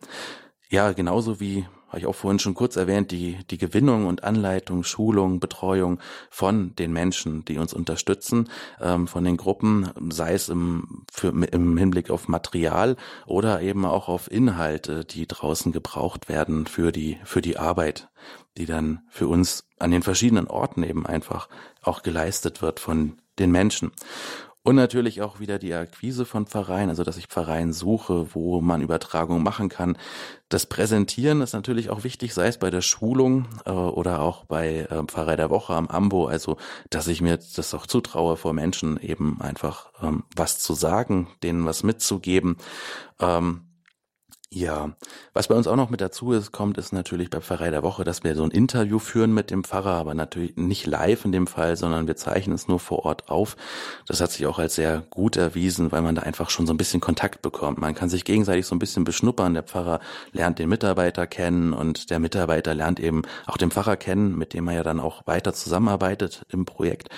Ja, genauso wie habe ich auch vorhin schon kurz erwähnt, die, die Gewinnung und Anleitung, Schulung, Betreuung von den Menschen, die uns unterstützen, ähm, von den Gruppen, sei es im, für, im Hinblick auf Material oder eben auch auf Inhalte, die draußen gebraucht werden für die, für die Arbeit, die dann für uns an den verschiedenen Orten eben einfach auch geleistet wird von den Menschen. Und natürlich auch wieder die Akquise von Pfarreien, also dass ich Pfarreien suche, wo man Übertragungen machen kann. Das Präsentieren ist natürlich auch wichtig, sei es bei der Schulung äh, oder auch bei äh, Pfarrei der Woche am Ambo, also dass ich mir das auch zutraue, vor Menschen eben einfach ähm, was zu sagen, denen was mitzugeben. Ähm, ja, was bei uns auch noch mit dazu ist, kommt, ist natürlich bei Pfarrei der Woche, dass wir so ein Interview führen mit dem Pfarrer, aber natürlich nicht live in dem Fall, sondern wir zeichnen es nur vor Ort auf. Das hat sich auch als sehr gut erwiesen, weil man da einfach schon so ein bisschen Kontakt bekommt. Man kann sich gegenseitig so ein bisschen beschnuppern. Der Pfarrer lernt den Mitarbeiter kennen und der Mitarbeiter lernt eben auch den Pfarrer kennen, mit dem er ja dann auch weiter zusammenarbeitet im Projekt.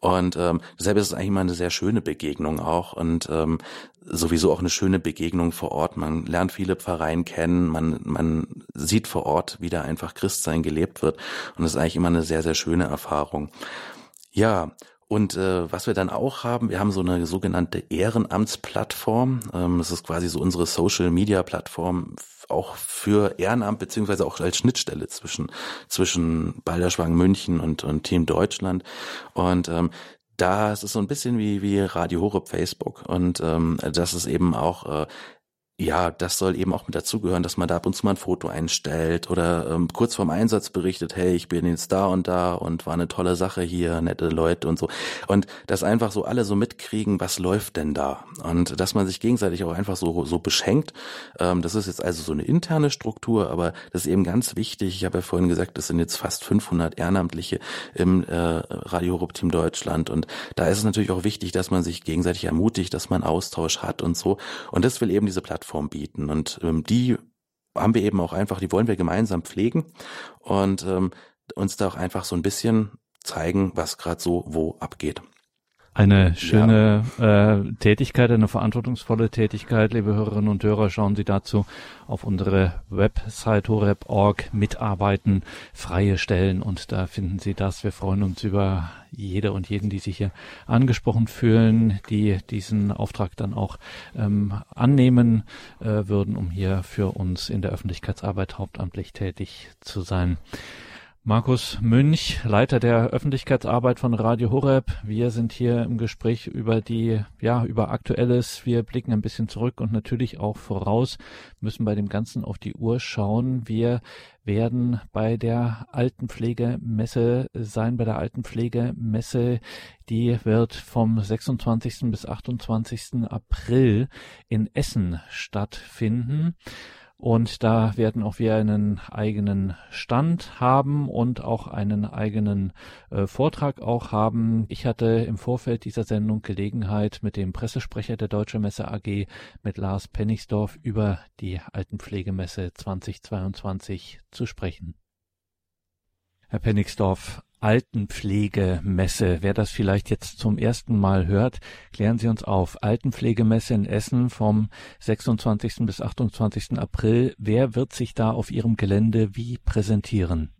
Und ähm, deshalb ist es eigentlich mal eine sehr schöne Begegnung auch und ähm, sowieso auch eine schöne Begegnung vor Ort. Man lernt viele Pfarreien kennen, man, man sieht vor Ort, wie da einfach Christsein gelebt wird. Und das ist eigentlich immer eine sehr, sehr schöne Erfahrung. Ja, und äh, was wir dann auch haben, wir haben so eine sogenannte Ehrenamtsplattform. Ähm, das ist quasi so unsere Social-Media-Plattform auch für Ehrenamt beziehungsweise auch als Schnittstelle zwischen zwischen Balderschwang München und und Team Deutschland und ähm, da ist es so ein bisschen wie wie Radio Horeb Facebook. Und ähm, das ist eben auch äh, ja, das soll eben auch mit dazugehören, dass man da ab und zu mal ein Foto einstellt oder ähm, kurz vorm Einsatz berichtet, hey, ich bin jetzt da und da und war eine tolle Sache hier, nette Leute und so. Und dass einfach so alle so mitkriegen, was läuft denn da? Und dass man sich gegenseitig auch einfach so, so beschenkt. Ähm, das ist jetzt also so eine interne Struktur, aber das ist eben ganz wichtig. Ich habe ja vorhin gesagt, das sind jetzt fast 500 Ehrenamtliche im äh, Radio Europe Team Deutschland und da ist es natürlich auch wichtig, dass man sich gegenseitig ermutigt, dass man Austausch hat und so. Und das will eben diese Plattform Plattform bieten. Und ähm, die haben wir eben auch einfach, die wollen wir gemeinsam pflegen und ähm, uns da auch einfach so ein bisschen zeigen, was gerade so wo abgeht.
Eine schöne ja. äh, Tätigkeit, eine verantwortungsvolle Tätigkeit, liebe Hörerinnen und Hörer. Schauen Sie dazu auf unsere Website horeb.org mitarbeiten, freie Stellen und da finden Sie das. Wir freuen uns über jede und jeden, die sich hier angesprochen fühlen, die diesen Auftrag dann auch ähm, annehmen äh, würden, um hier für uns in der Öffentlichkeitsarbeit hauptamtlich tätig zu sein. Markus Münch, Leiter der Öffentlichkeitsarbeit von Radio Horeb. Wir sind hier im Gespräch über die, ja, über Aktuelles. Wir blicken ein bisschen zurück und natürlich auch voraus, müssen bei dem Ganzen auf die Uhr schauen. Wir werden bei der Altenpflegemesse sein, bei der Altenpflegemesse. Die wird vom 26. bis 28. April in Essen stattfinden. Und da werden auch wir einen eigenen Stand haben und auch einen eigenen äh, Vortrag auch haben. Ich hatte im Vorfeld dieser Sendung Gelegenheit, mit dem Pressesprecher der Deutsche Messe AG, mit Lars Penningsdorf, über die Altenpflegemesse 2022 zu sprechen. Herr Penningsdorf, Altenpflegemesse. Wer das vielleicht jetzt zum ersten Mal hört, klären Sie uns auf. Altenpflegemesse in Essen vom 26. bis 28. April. Wer wird sich da auf Ihrem Gelände wie präsentieren?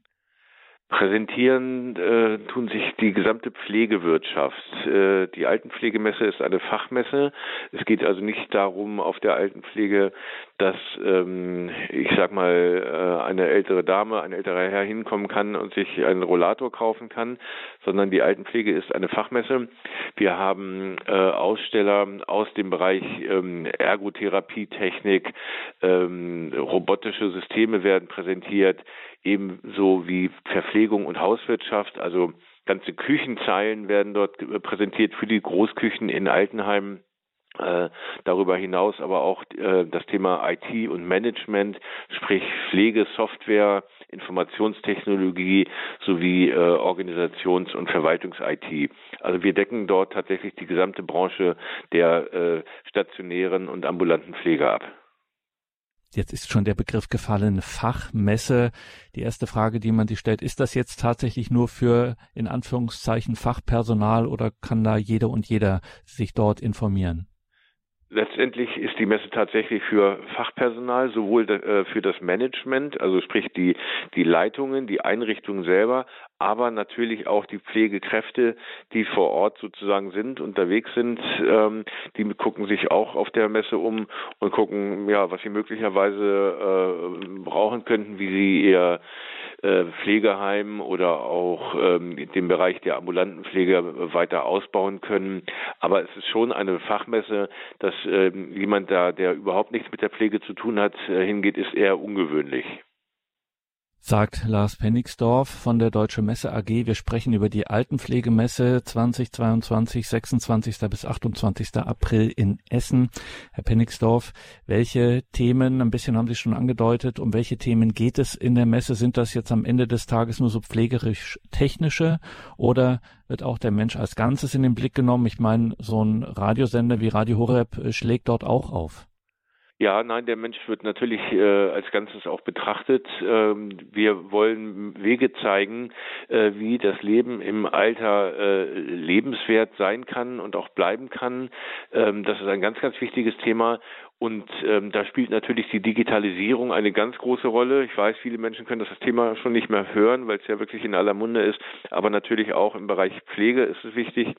Präsentieren äh, tun sich die gesamte Pflegewirtschaft. Äh, die Altenpflegemesse ist eine Fachmesse. Es geht also nicht darum, auf der Altenpflege, dass ähm, ich sag mal äh, eine ältere Dame, ein älterer Herr hinkommen kann und sich einen Rollator kaufen kann, sondern die Altenpflege ist eine Fachmesse. Wir haben äh, Aussteller aus dem Bereich ähm, Ergotherapie, Technik, ähm, robotische Systeme werden präsentiert ebenso wie Verpflegung und Hauswirtschaft. Also ganze Küchenzeilen werden dort präsentiert für die Großküchen in Altenheimen. Äh, darüber hinaus aber auch äh, das Thema IT und Management, sprich Pflege, Software, Informationstechnologie sowie äh, Organisations- und Verwaltungs-IT. Also wir decken dort tatsächlich die gesamte Branche der stationären und ambulanten Pflege ab.
Jetzt ist schon der Begriff gefallen, Fachmesse. Die erste Frage, die man sich stellt, ist das jetzt tatsächlich nur für in Anführungszeichen Fachpersonal oder kann da jeder und jeder sich dort informieren?
Letztendlich ist die Messe tatsächlich für Fachpersonal, sowohl äh, für das Management, also sprich die, die Leitungen, die Einrichtungen selber, aber natürlich auch die Pflegekräfte, die vor Ort sozusagen sind, unterwegs sind, ähm, die gucken sich auch auf der Messe um und gucken, ja, was sie möglicherweise äh, brauchen könnten, wie sie ihr äh, Pflegeheim oder auch ähm, den Bereich der ambulanten Pflege weiter ausbauen können. Aber es ist schon eine Fachmesse, dass äh, jemand da, der überhaupt nichts mit der Pflege zu tun hat, äh, hingeht, ist eher ungewöhnlich
sagt Lars Penningsdorf von der Deutsche Messe AG. Wir sprechen über die Altenpflegemesse 2022, 26. bis 28. April in Essen. Herr Penningsdorf, welche Themen, ein bisschen haben Sie schon angedeutet, um welche Themen geht es in der Messe? Sind das jetzt am Ende des Tages nur so pflegerisch-technische oder wird auch der Mensch als Ganzes in den Blick genommen? Ich meine, so ein Radiosender wie Radio Horeb äh, schlägt dort auch auf.
Ja, nein, der Mensch wird natürlich äh, als Ganzes auch betrachtet. Ähm, wir wollen Wege zeigen, äh, wie das Leben im Alter äh, lebenswert sein kann und auch bleiben kann. Ähm, das ist ein ganz, ganz wichtiges Thema. Und ähm, da spielt natürlich die Digitalisierung eine ganz große Rolle. Ich weiß, viele Menschen können das Thema schon nicht mehr hören, weil es ja wirklich in aller Munde ist. Aber natürlich auch im Bereich Pflege ist es wichtig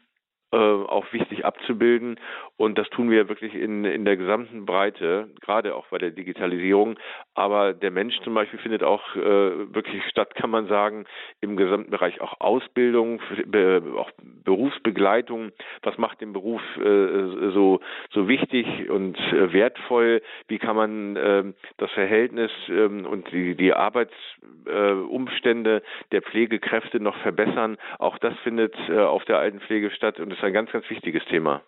auch wichtig abzubilden. Und das tun wir wirklich in, in der gesamten Breite, gerade auch bei der Digitalisierung. Aber der Mensch zum Beispiel findet auch äh, wirklich statt, kann man sagen, im gesamten Bereich auch Ausbildung, be, auch Berufsbegleitung. Was macht den Beruf äh, so, so wichtig und äh, wertvoll? Wie kann man äh, das Verhältnis äh, und die, die Arbeitsumstände der Pflegekräfte noch verbessern? Auch das findet äh, auf der Altenpflege statt und ist ein ganz, ganz wichtiges Thema.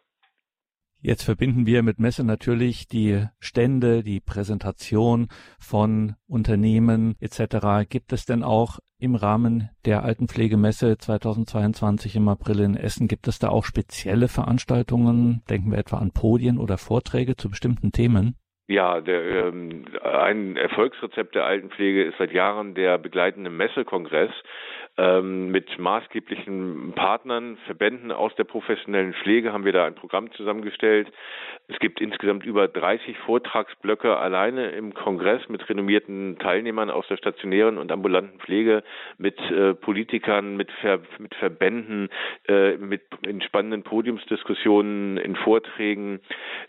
Jetzt verbinden wir mit Messe natürlich die Stände, die Präsentation von Unternehmen etc. Gibt es denn auch im Rahmen der Altenpflegemesse 2022 im April in Essen, gibt es da auch spezielle Veranstaltungen? Denken wir etwa an Podien oder Vorträge zu bestimmten Themen?
Ja, der, ähm, ein Erfolgsrezept der Altenpflege ist seit Jahren der begleitende Messekongress ähm, mit maßgeblichen Partnern, Verbänden aus der professionellen Pflege haben wir da ein Programm zusammengestellt. Es gibt insgesamt über 30 Vortragsblöcke alleine im Kongress mit renommierten Teilnehmern aus der stationären und ambulanten Pflege, mit äh, Politikern, mit, Ver mit Verbänden, äh, mit in spannenden Podiumsdiskussionen, in Vorträgen,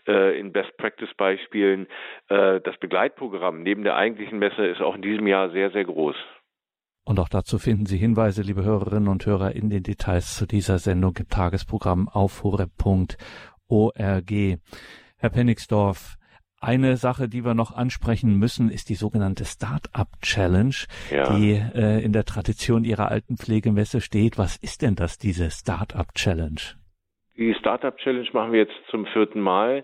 äh, in Best-Practice-Beispielen. Äh, das Begleitprogramm neben der eigentlichen Messe ist auch in diesem Jahr sehr, sehr groß.
Und auch dazu finden Sie Hinweise, liebe Hörerinnen und Hörer, in den Details zu dieser Sendung im Tagesprogramm auf horeb.org. Herr Penningsdorf, eine Sache, die wir noch ansprechen müssen, ist die sogenannte Startup Challenge, ja. die äh, in der Tradition Ihrer alten Pflegemesse steht. Was ist denn das, diese Startup Challenge?
Die Startup Challenge machen wir jetzt zum vierten Mal.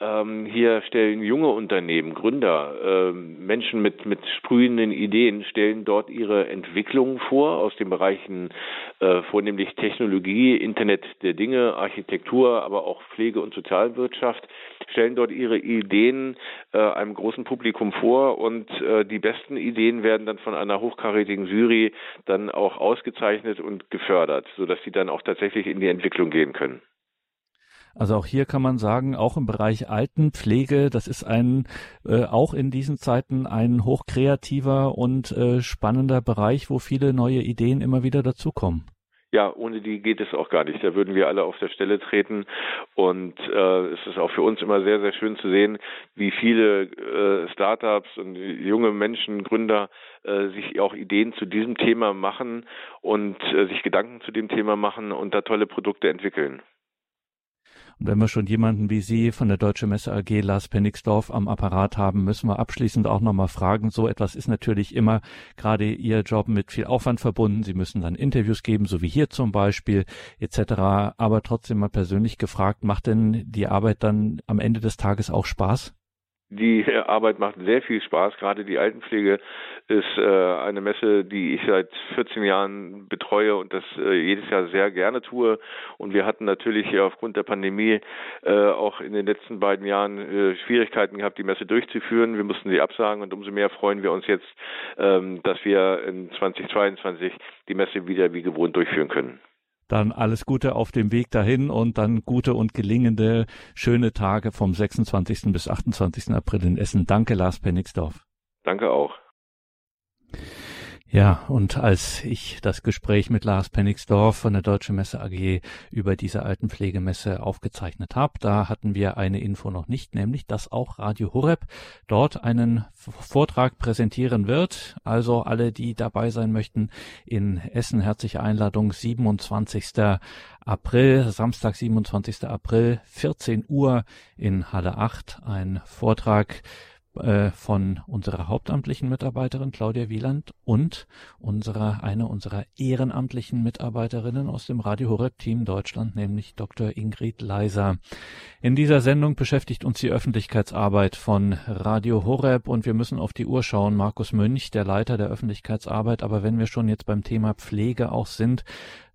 Ähm, hier stellen junge Unternehmen, Gründer, ähm, Menschen mit, mit sprühenden Ideen, stellen dort ihre Entwicklungen vor aus den Bereichen äh, vornehmlich Technologie, Internet der Dinge, Architektur, aber auch Pflege und Sozialwirtschaft, stellen dort ihre Ideen äh, einem großen Publikum vor und äh, die besten Ideen werden dann von einer hochkarätigen Jury dann auch ausgezeichnet und gefördert, sodass sie dann auch tatsächlich in die Entwicklung gehen können.
Also auch hier kann man sagen, auch im Bereich Altenpflege, das ist ein äh, auch in diesen Zeiten ein hochkreativer und äh, spannender Bereich, wo viele neue Ideen immer wieder dazukommen.
Ja, ohne die geht es auch gar nicht. Da würden wir alle auf der Stelle treten. Und äh, es ist auch für uns immer sehr, sehr schön zu sehen, wie viele äh, Startups und junge Menschen, Gründer äh, sich auch Ideen zu diesem Thema machen und äh, sich Gedanken zu dem Thema machen und da tolle Produkte entwickeln.
Wenn wir schon jemanden wie Sie von der Deutsche Messe AG Lars Penningsdorf am Apparat haben, müssen wir abschließend auch nochmal fragen. So etwas ist natürlich immer gerade Ihr Job mit viel Aufwand verbunden. Sie müssen dann Interviews geben, so wie hier zum Beispiel etc. Aber trotzdem mal persönlich gefragt, macht denn die Arbeit dann am Ende des Tages auch Spaß?
Die Arbeit macht sehr viel Spaß. Gerade die Altenpflege ist äh, eine Messe, die ich seit 14 Jahren betreue und das äh, jedes Jahr sehr gerne tue. Und wir hatten natürlich aufgrund der Pandemie äh, auch in den letzten beiden Jahren äh, Schwierigkeiten gehabt, die Messe durchzuführen. Wir mussten sie absagen und umso mehr freuen wir uns jetzt, ähm, dass wir in 2022 die Messe wieder wie gewohnt durchführen können.
Dann alles Gute auf dem Weg dahin und dann gute und gelingende, schöne Tage vom 26. bis 28. April in Essen. Danke, Lars Penningsdorf.
Danke auch.
Ja, und als ich das Gespräch mit Lars Penningsdorf von der Deutschen Messe AG über diese Altenpflegemesse aufgezeichnet habe, da hatten wir eine Info noch nicht, nämlich dass auch Radio Horeb dort einen Vortrag präsentieren wird. Also alle, die dabei sein möchten, in Essen herzliche Einladung 27. April, Samstag 27. April, 14 Uhr in Halle 8, ein Vortrag äh, von unserer hauptamtlichen Mitarbeiterin Claudia Wieland und unserer, einer unserer ehrenamtlichen Mitarbeiterinnen aus dem Radio Horeb Team Deutschland, nämlich Dr. Ingrid Leiser. In dieser Sendung beschäftigt uns die Öffentlichkeitsarbeit von Radio Horeb und wir müssen auf die Uhr schauen. Markus Münch, der Leiter der Öffentlichkeitsarbeit. Aber wenn wir schon jetzt beim Thema Pflege auch sind,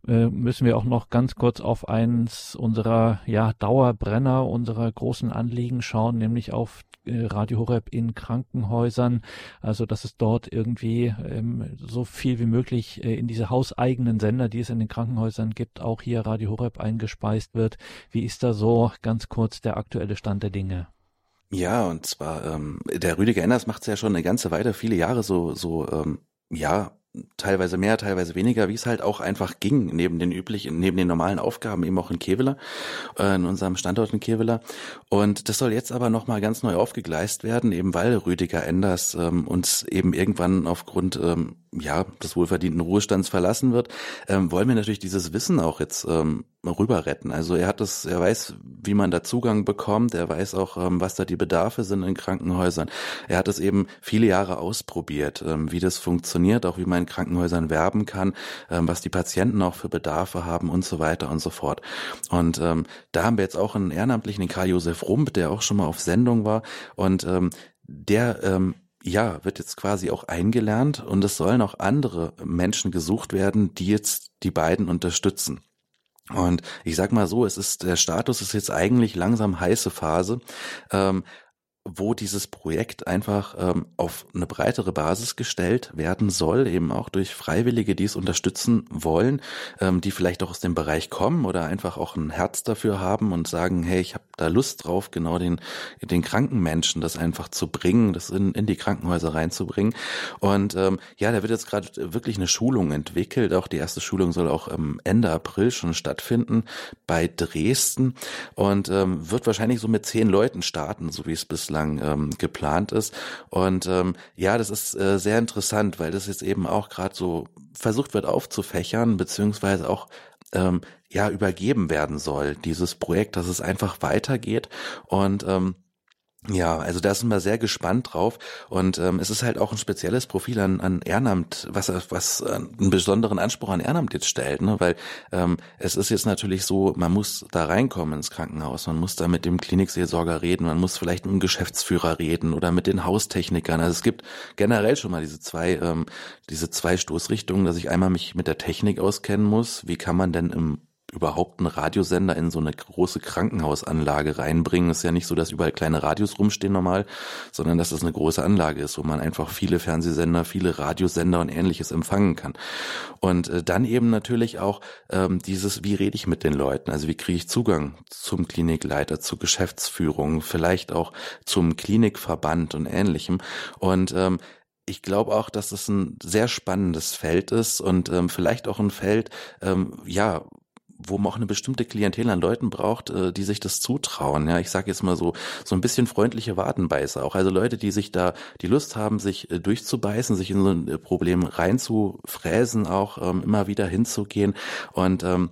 müssen wir auch noch ganz kurz auf eins unserer ja, Dauerbrenner, unserer großen Anliegen schauen, nämlich auf äh, Radio Horeb in Krankenhäusern. Also dass es dort irgendwie ähm, so viel wie möglich äh, in diese hauseigenen Sender, die es in den Krankenhäusern gibt, auch hier Radio Horeb eingespeist wird. Wie ist da so ganz kurz der aktuelle Stand der Dinge?
Ja, und zwar, ähm, der Rüdiger Enders macht es ja schon eine ganze Weile, viele Jahre so, so, ähm, ja, teilweise mehr, teilweise weniger, wie es halt auch einfach ging, neben den üblichen, neben den normalen Aufgaben, eben auch in Kevela, äh, in unserem Standort in Kevela. Und das soll jetzt aber nochmal ganz neu aufgegleist werden, eben weil Rüdiger Enders ähm, uns eben irgendwann aufgrund ähm, ja, des wohlverdienten Ruhestands verlassen wird, ähm, wollen wir natürlich dieses Wissen auch jetzt ähm, rüber retten. Also er hat das, er weiß, wie man da Zugang bekommt, er weiß auch, ähm, was da die Bedarfe sind in Krankenhäusern. Er hat es eben viele Jahre ausprobiert, ähm, wie das funktioniert, auch wie man in Krankenhäusern werben kann, ähm, was die Patienten auch für Bedarfe haben und so weiter und so fort. Und ähm, da haben wir jetzt auch einen Ehrenamtlichen, den Karl Josef Rump, der auch schon mal auf Sendung war und ähm, der ähm, ja, wird jetzt quasi auch eingelernt und es sollen auch andere Menschen gesucht werden, die jetzt die beiden unterstützen. Und ich sag mal so, es ist, der Status ist jetzt eigentlich langsam heiße Phase. Ähm, wo dieses Projekt einfach ähm, auf eine breitere Basis gestellt werden soll, eben auch durch Freiwillige, die es unterstützen wollen, ähm, die vielleicht auch aus dem Bereich kommen oder einfach auch ein Herz dafür haben und sagen, hey, ich habe da Lust drauf, genau den, den kranken Menschen das einfach zu bringen, das in, in die Krankenhäuser reinzubringen. Und ähm, ja, da wird jetzt gerade wirklich eine Schulung entwickelt. Auch die erste Schulung soll auch ähm, Ende April schon stattfinden bei Dresden und ähm, wird wahrscheinlich so mit zehn Leuten starten, so wie es bislang lang ähm, geplant ist. Und ähm, ja, das ist äh, sehr interessant, weil das jetzt eben auch gerade so versucht wird aufzufächern, beziehungsweise auch ähm, ja übergeben werden soll, dieses Projekt, dass es einfach weitergeht. Und ähm, ja, also da sind wir sehr gespannt drauf und ähm, es ist halt auch ein spezielles Profil an, an Ehrenamt, was was äh, einen besonderen Anspruch an Ehrenamt jetzt stellt, ne? weil ähm, es ist jetzt natürlich so, man muss da reinkommen ins Krankenhaus, man muss da mit dem Klinikseelsorger reden, man muss vielleicht mit dem Geschäftsführer reden oder mit den Haustechnikern. Also es gibt generell schon mal diese zwei ähm, diese zwei Stoßrichtungen, dass ich einmal mich mit der Technik auskennen muss, wie kann man denn im überhaupt einen Radiosender in so eine große Krankenhausanlage reinbringen. Es ist ja nicht so, dass überall kleine Radios rumstehen normal, sondern dass das eine große Anlage ist, wo man einfach viele Fernsehsender, viele Radiosender und ähnliches empfangen kann. Und äh, dann eben natürlich auch ähm, dieses, wie rede ich mit den Leuten? Also wie kriege ich Zugang zum Klinikleiter, zur Geschäftsführung, vielleicht auch zum Klinikverband und ähnlichem. Und ähm, ich glaube auch, dass es ein sehr spannendes Feld ist und ähm, vielleicht auch ein Feld, ähm, ja, wo man auch eine bestimmte Klientel an Leuten braucht, äh, die sich das zutrauen. Ja, ich sage jetzt mal so so ein bisschen freundliche Wadenbeißer auch. Also Leute, die sich da die Lust haben, sich äh, durchzubeißen, sich in so ein äh, Problem reinzufräsen, auch ähm, immer wieder hinzugehen und ähm,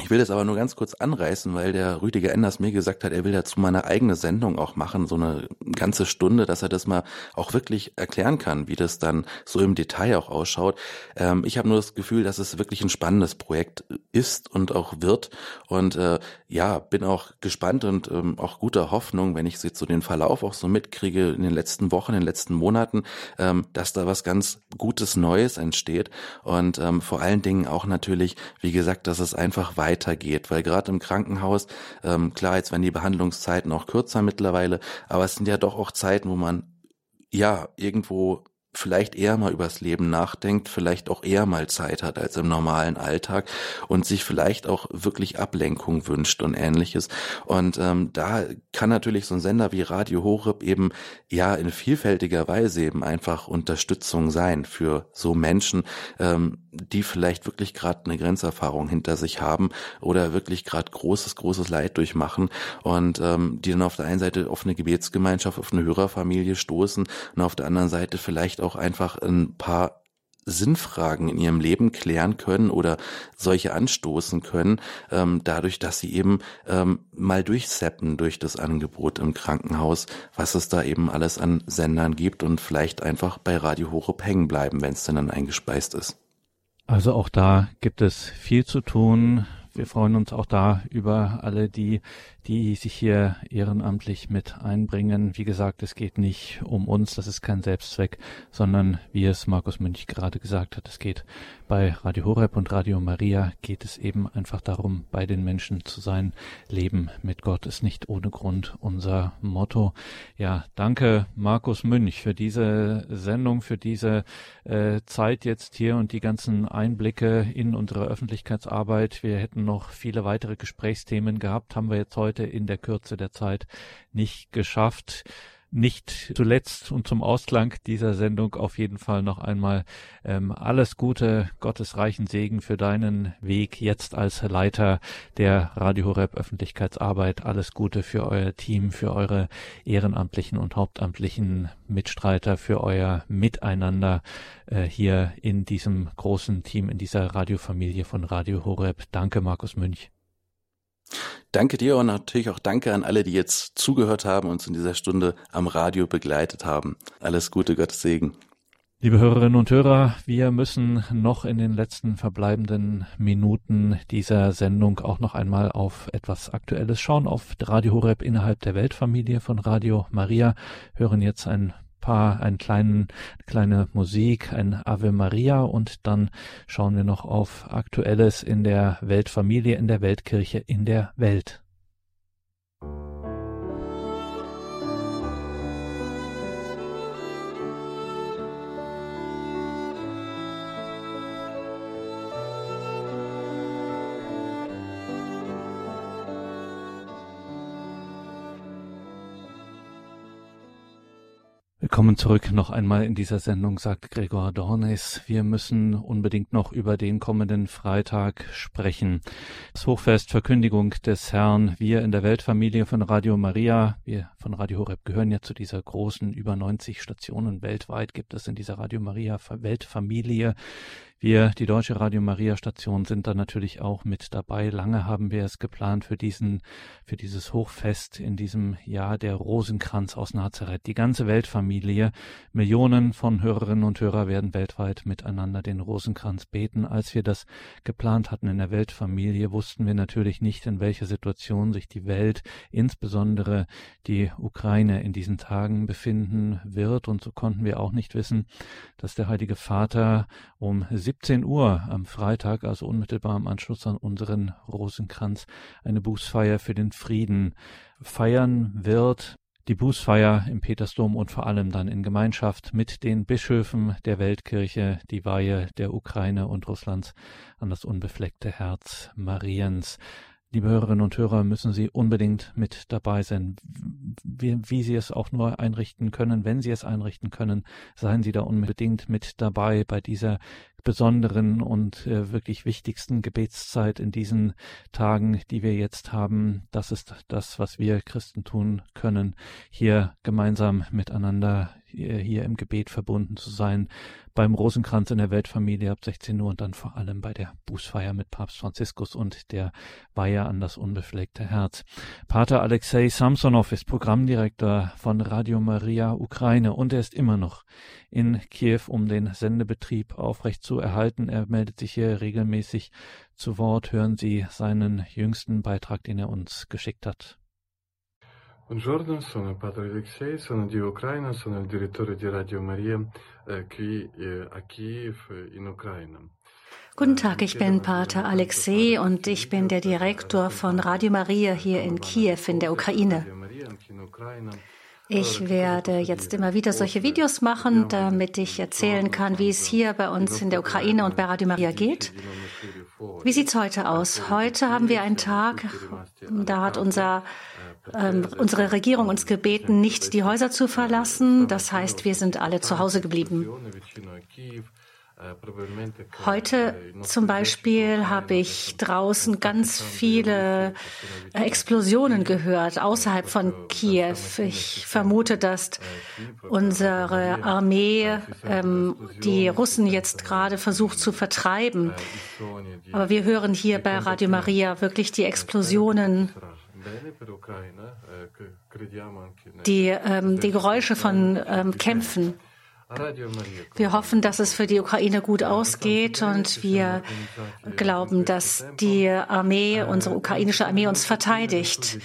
ich will das aber nur ganz kurz anreißen, weil der Rüdiger Enders mir gesagt hat, er will dazu mal eine eigene Sendung auch machen, so eine ganze Stunde, dass er das mal auch wirklich erklären kann, wie das dann so im Detail auch ausschaut. Ähm, ich habe nur das Gefühl, dass es wirklich ein spannendes Projekt ist und auch wird. Und äh, ja, bin auch gespannt und ähm, auch guter Hoffnung, wenn ich jetzt so den Verlauf auch so mitkriege in den letzten Wochen, in den letzten Monaten, ähm, dass da was ganz Gutes Neues entsteht. Und ähm, vor allen Dingen auch natürlich, wie gesagt, dass es einfach weitergeht, weil gerade im Krankenhaus, ähm, klar, jetzt werden die Behandlungszeiten auch kürzer mittlerweile, aber es sind ja doch auch Zeiten, wo man ja irgendwo vielleicht eher mal übers Leben nachdenkt, vielleicht auch eher mal Zeit hat als im normalen Alltag und sich vielleicht auch wirklich Ablenkung wünscht und ähnliches. Und ähm, da kann natürlich so ein Sender wie Radio Horeb eben ja in vielfältiger Weise eben einfach Unterstützung sein für so Menschen, ähm, die vielleicht wirklich gerade eine Grenzerfahrung hinter sich haben oder wirklich gerade großes, großes Leid durchmachen und ähm, die dann auf der einen Seite auf eine Gebetsgemeinschaft, auf eine Hörerfamilie stoßen und auf der anderen Seite vielleicht auch einfach ein paar Sinnfragen in ihrem Leben klären können oder solche anstoßen können, ähm, dadurch, dass sie eben ähm, mal durchseppen durch das Angebot im Krankenhaus, was es da eben alles an Sendern gibt und vielleicht einfach bei Radio Horeb hängen bleiben, wenn es denn dann eingespeist ist.
Also auch da gibt es viel zu tun. Wir freuen uns auch da über alle, die die sich hier ehrenamtlich mit einbringen. Wie gesagt, es geht nicht um uns, das ist kein Selbstzweck, sondern wie es Markus Münch gerade gesagt hat, es geht bei Radio Horeb und Radio Maria geht es eben einfach darum, bei den Menschen zu sein. Leben mit Gott ist nicht ohne Grund unser Motto. Ja, danke Markus Münch für diese Sendung, für diese äh, Zeit jetzt hier und die ganzen Einblicke in unsere Öffentlichkeitsarbeit. Wir hätten noch viele weitere Gesprächsthemen gehabt, haben wir jetzt heute heute in der Kürze der Zeit nicht geschafft. nicht zuletzt und zum Ausklang dieser Sendung auf jeden Fall noch einmal ähm, alles Gute, Gottes reichen Segen für deinen Weg jetzt als Leiter der Radio Horeb Öffentlichkeitsarbeit. Alles Gute für euer Team, für eure ehrenamtlichen und hauptamtlichen Mitstreiter, für euer Miteinander äh, hier in diesem großen Team, in dieser Radiofamilie von Radio Horeb. Danke, Markus Münch.
Danke dir und natürlich auch danke an alle, die jetzt zugehört haben und uns in dieser Stunde am Radio begleitet haben. Alles Gute, Gottes Segen.
Liebe Hörerinnen und Hörer, wir müssen noch in den letzten verbleibenden Minuten dieser Sendung auch noch einmal auf etwas Aktuelles schauen, auf Radio Horeb innerhalb der Weltfamilie von Radio Maria, hören jetzt ein paar, einen kleinen, kleine Musik, ein Ave Maria und dann schauen wir noch auf Aktuelles in der Weltfamilie, in der Weltkirche, in der Welt. Willkommen zurück noch einmal in dieser Sendung, sagt Gregor Dornis. Wir müssen unbedingt noch über den kommenden Freitag sprechen. Das Hochfest Verkündigung des Herrn. Wir in der Weltfamilie von Radio Maria, wir von Radio Horeb gehören ja zu dieser großen, über 90 Stationen weltweit gibt es in dieser Radio Maria Weltfamilie. Wir, die Deutsche Radio Maria Station, sind da natürlich auch mit dabei. Lange haben wir es geplant für diesen, für dieses Hochfest in diesem Jahr der Rosenkranz aus Nazareth. Die ganze Weltfamilie, Millionen von Hörerinnen und Hörer werden weltweit miteinander den Rosenkranz beten. Als wir das geplant hatten in der Weltfamilie, wussten wir natürlich nicht, in welcher Situation sich die Welt, insbesondere die Ukraine in diesen Tagen befinden wird. Und so konnten wir auch nicht wissen, dass der Heilige Vater um 17 Uhr am Freitag, also unmittelbar im Anschluss an unseren Rosenkranz, eine Bußfeier für den Frieden feiern wird. Die Bußfeier im Petersdom und vor allem dann in Gemeinschaft mit den Bischöfen der Weltkirche, die Weihe der Ukraine und Russlands an das unbefleckte Herz Mariens. Liebe Hörerinnen und Hörer, müssen Sie unbedingt mit dabei sein. Wie, wie, Sie es auch nur einrichten können, wenn Sie es einrichten können, seien Sie da unbedingt mit dabei bei dieser besonderen und äh, wirklich wichtigsten Gebetszeit in diesen Tagen, die wir jetzt haben. Das ist das, was wir Christen tun können, hier gemeinsam miteinander hier im Gebet verbunden zu sein, beim Rosenkranz in der Weltfamilie ab 16 Uhr und dann vor allem bei der Bußfeier mit Papst Franziskus und der Weihe an das unbefleckte Herz. Pater Alexei Samsonov ist Programmdirektor von Radio Maria Ukraine und er ist immer noch in Kiew, um den Sendebetrieb aufrecht zu erhalten. Er meldet sich hier regelmäßig zu Wort. Hören Sie seinen jüngsten Beitrag, den er uns geschickt hat.
Buongiorno, sono Padre Alexei, sono di Ucraina, sono il direttore di Radio Maria eh, qui eh, a Kiev in Ucraina.
Guten Tag, ich bin Pater Alexei und ich bin der Direktor von Radio Maria hier in Kiew in der Ukraine. Ich werde jetzt immer wieder solche Videos machen, damit ich erzählen kann, wie es hier bei uns in der Ukraine und bei Radio Maria geht. Wie sieht es heute aus? Heute haben wir einen Tag, da hat unser ähm, unsere Regierung uns gebeten, nicht die Häuser zu verlassen. Das heißt, wir sind alle zu Hause geblieben. Heute zum Beispiel habe ich draußen ganz viele Explosionen gehört außerhalb von Kiew. Ich vermute, dass unsere Armee ähm, die Russen jetzt gerade versucht zu vertreiben. Aber wir hören hier bei Radio Maria wirklich die Explosionen die, ähm, die Geräusche von ähm, Kämpfen. Wir hoffen, dass es für die Ukraine gut ausgeht und wir glauben, dass die Armee, unsere ukrainische Armee uns verteidigt.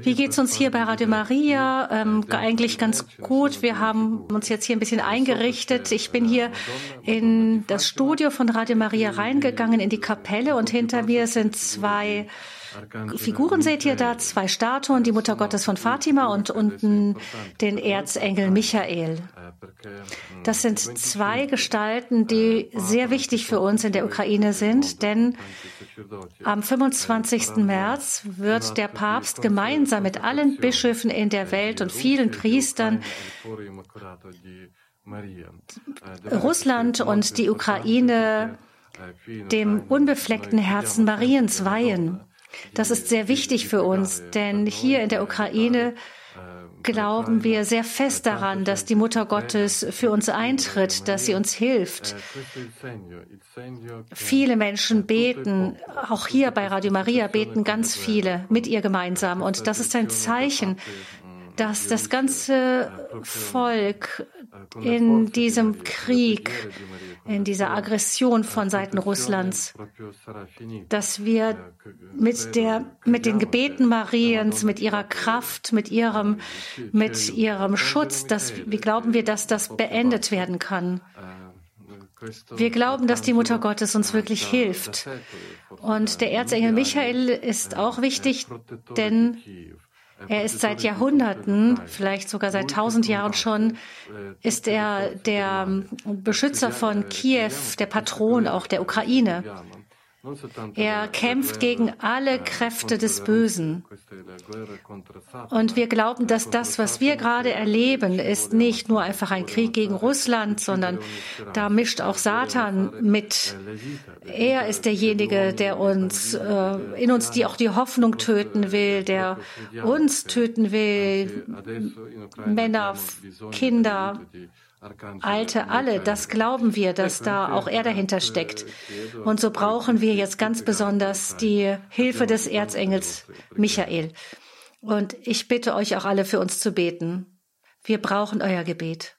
Wie geht es uns hier bei Radio Maria? Ähm, eigentlich ganz gut. Wir haben uns jetzt hier ein bisschen eingerichtet. Ich bin hier in das Studio von Radio Maria reingegangen, in die Kapelle und hinter mir sind zwei Figuren seht ihr da, zwei Statuen, die Mutter Gottes von Fatima und unten den Erzengel Michael. Das sind zwei Gestalten, die sehr wichtig für uns in der Ukraine sind, denn am 25. März wird der Papst gemeinsam mit allen Bischöfen in der Welt und vielen Priestern Russland und die Ukraine dem unbefleckten Herzen Mariens weihen. Das ist sehr wichtig für uns, denn hier in der Ukraine glauben wir sehr fest daran, dass die Mutter Gottes für uns eintritt, dass sie uns hilft. Viele Menschen beten, auch hier bei Radio Maria beten ganz viele mit ihr gemeinsam. Und das ist ein Zeichen, dass das ganze Volk in diesem Krieg, in dieser Aggression von Seiten Russlands, dass wir mit der, mit den Gebeten Mariens, mit ihrer Kraft, mit ihrem, mit ihrem Schutz, dass, wie glauben wir, dass das beendet werden kann? Wir glauben, dass die Mutter Gottes uns wirklich hilft. Und der Erzengel Michael ist auch wichtig, denn er ist seit Jahrhunderten, vielleicht sogar seit tausend Jahren schon, ist er der Beschützer von Kiew, der Patron auch der Ukraine. Er kämpft gegen alle Kräfte des Bösen. Und wir glauben, dass das, was wir gerade erleben, ist nicht nur einfach ein Krieg gegen Russland, sondern da mischt auch Satan mit. Er ist derjenige, der uns, äh, in uns die auch die Hoffnung töten will, der uns töten will, Männer, Kinder, Alte, alle, das glauben wir, dass da auch er dahinter steckt. Und so brauchen wir jetzt ganz besonders die Hilfe des Erzengels Michael. Und ich bitte euch auch alle für uns zu beten. Wir brauchen euer Gebet.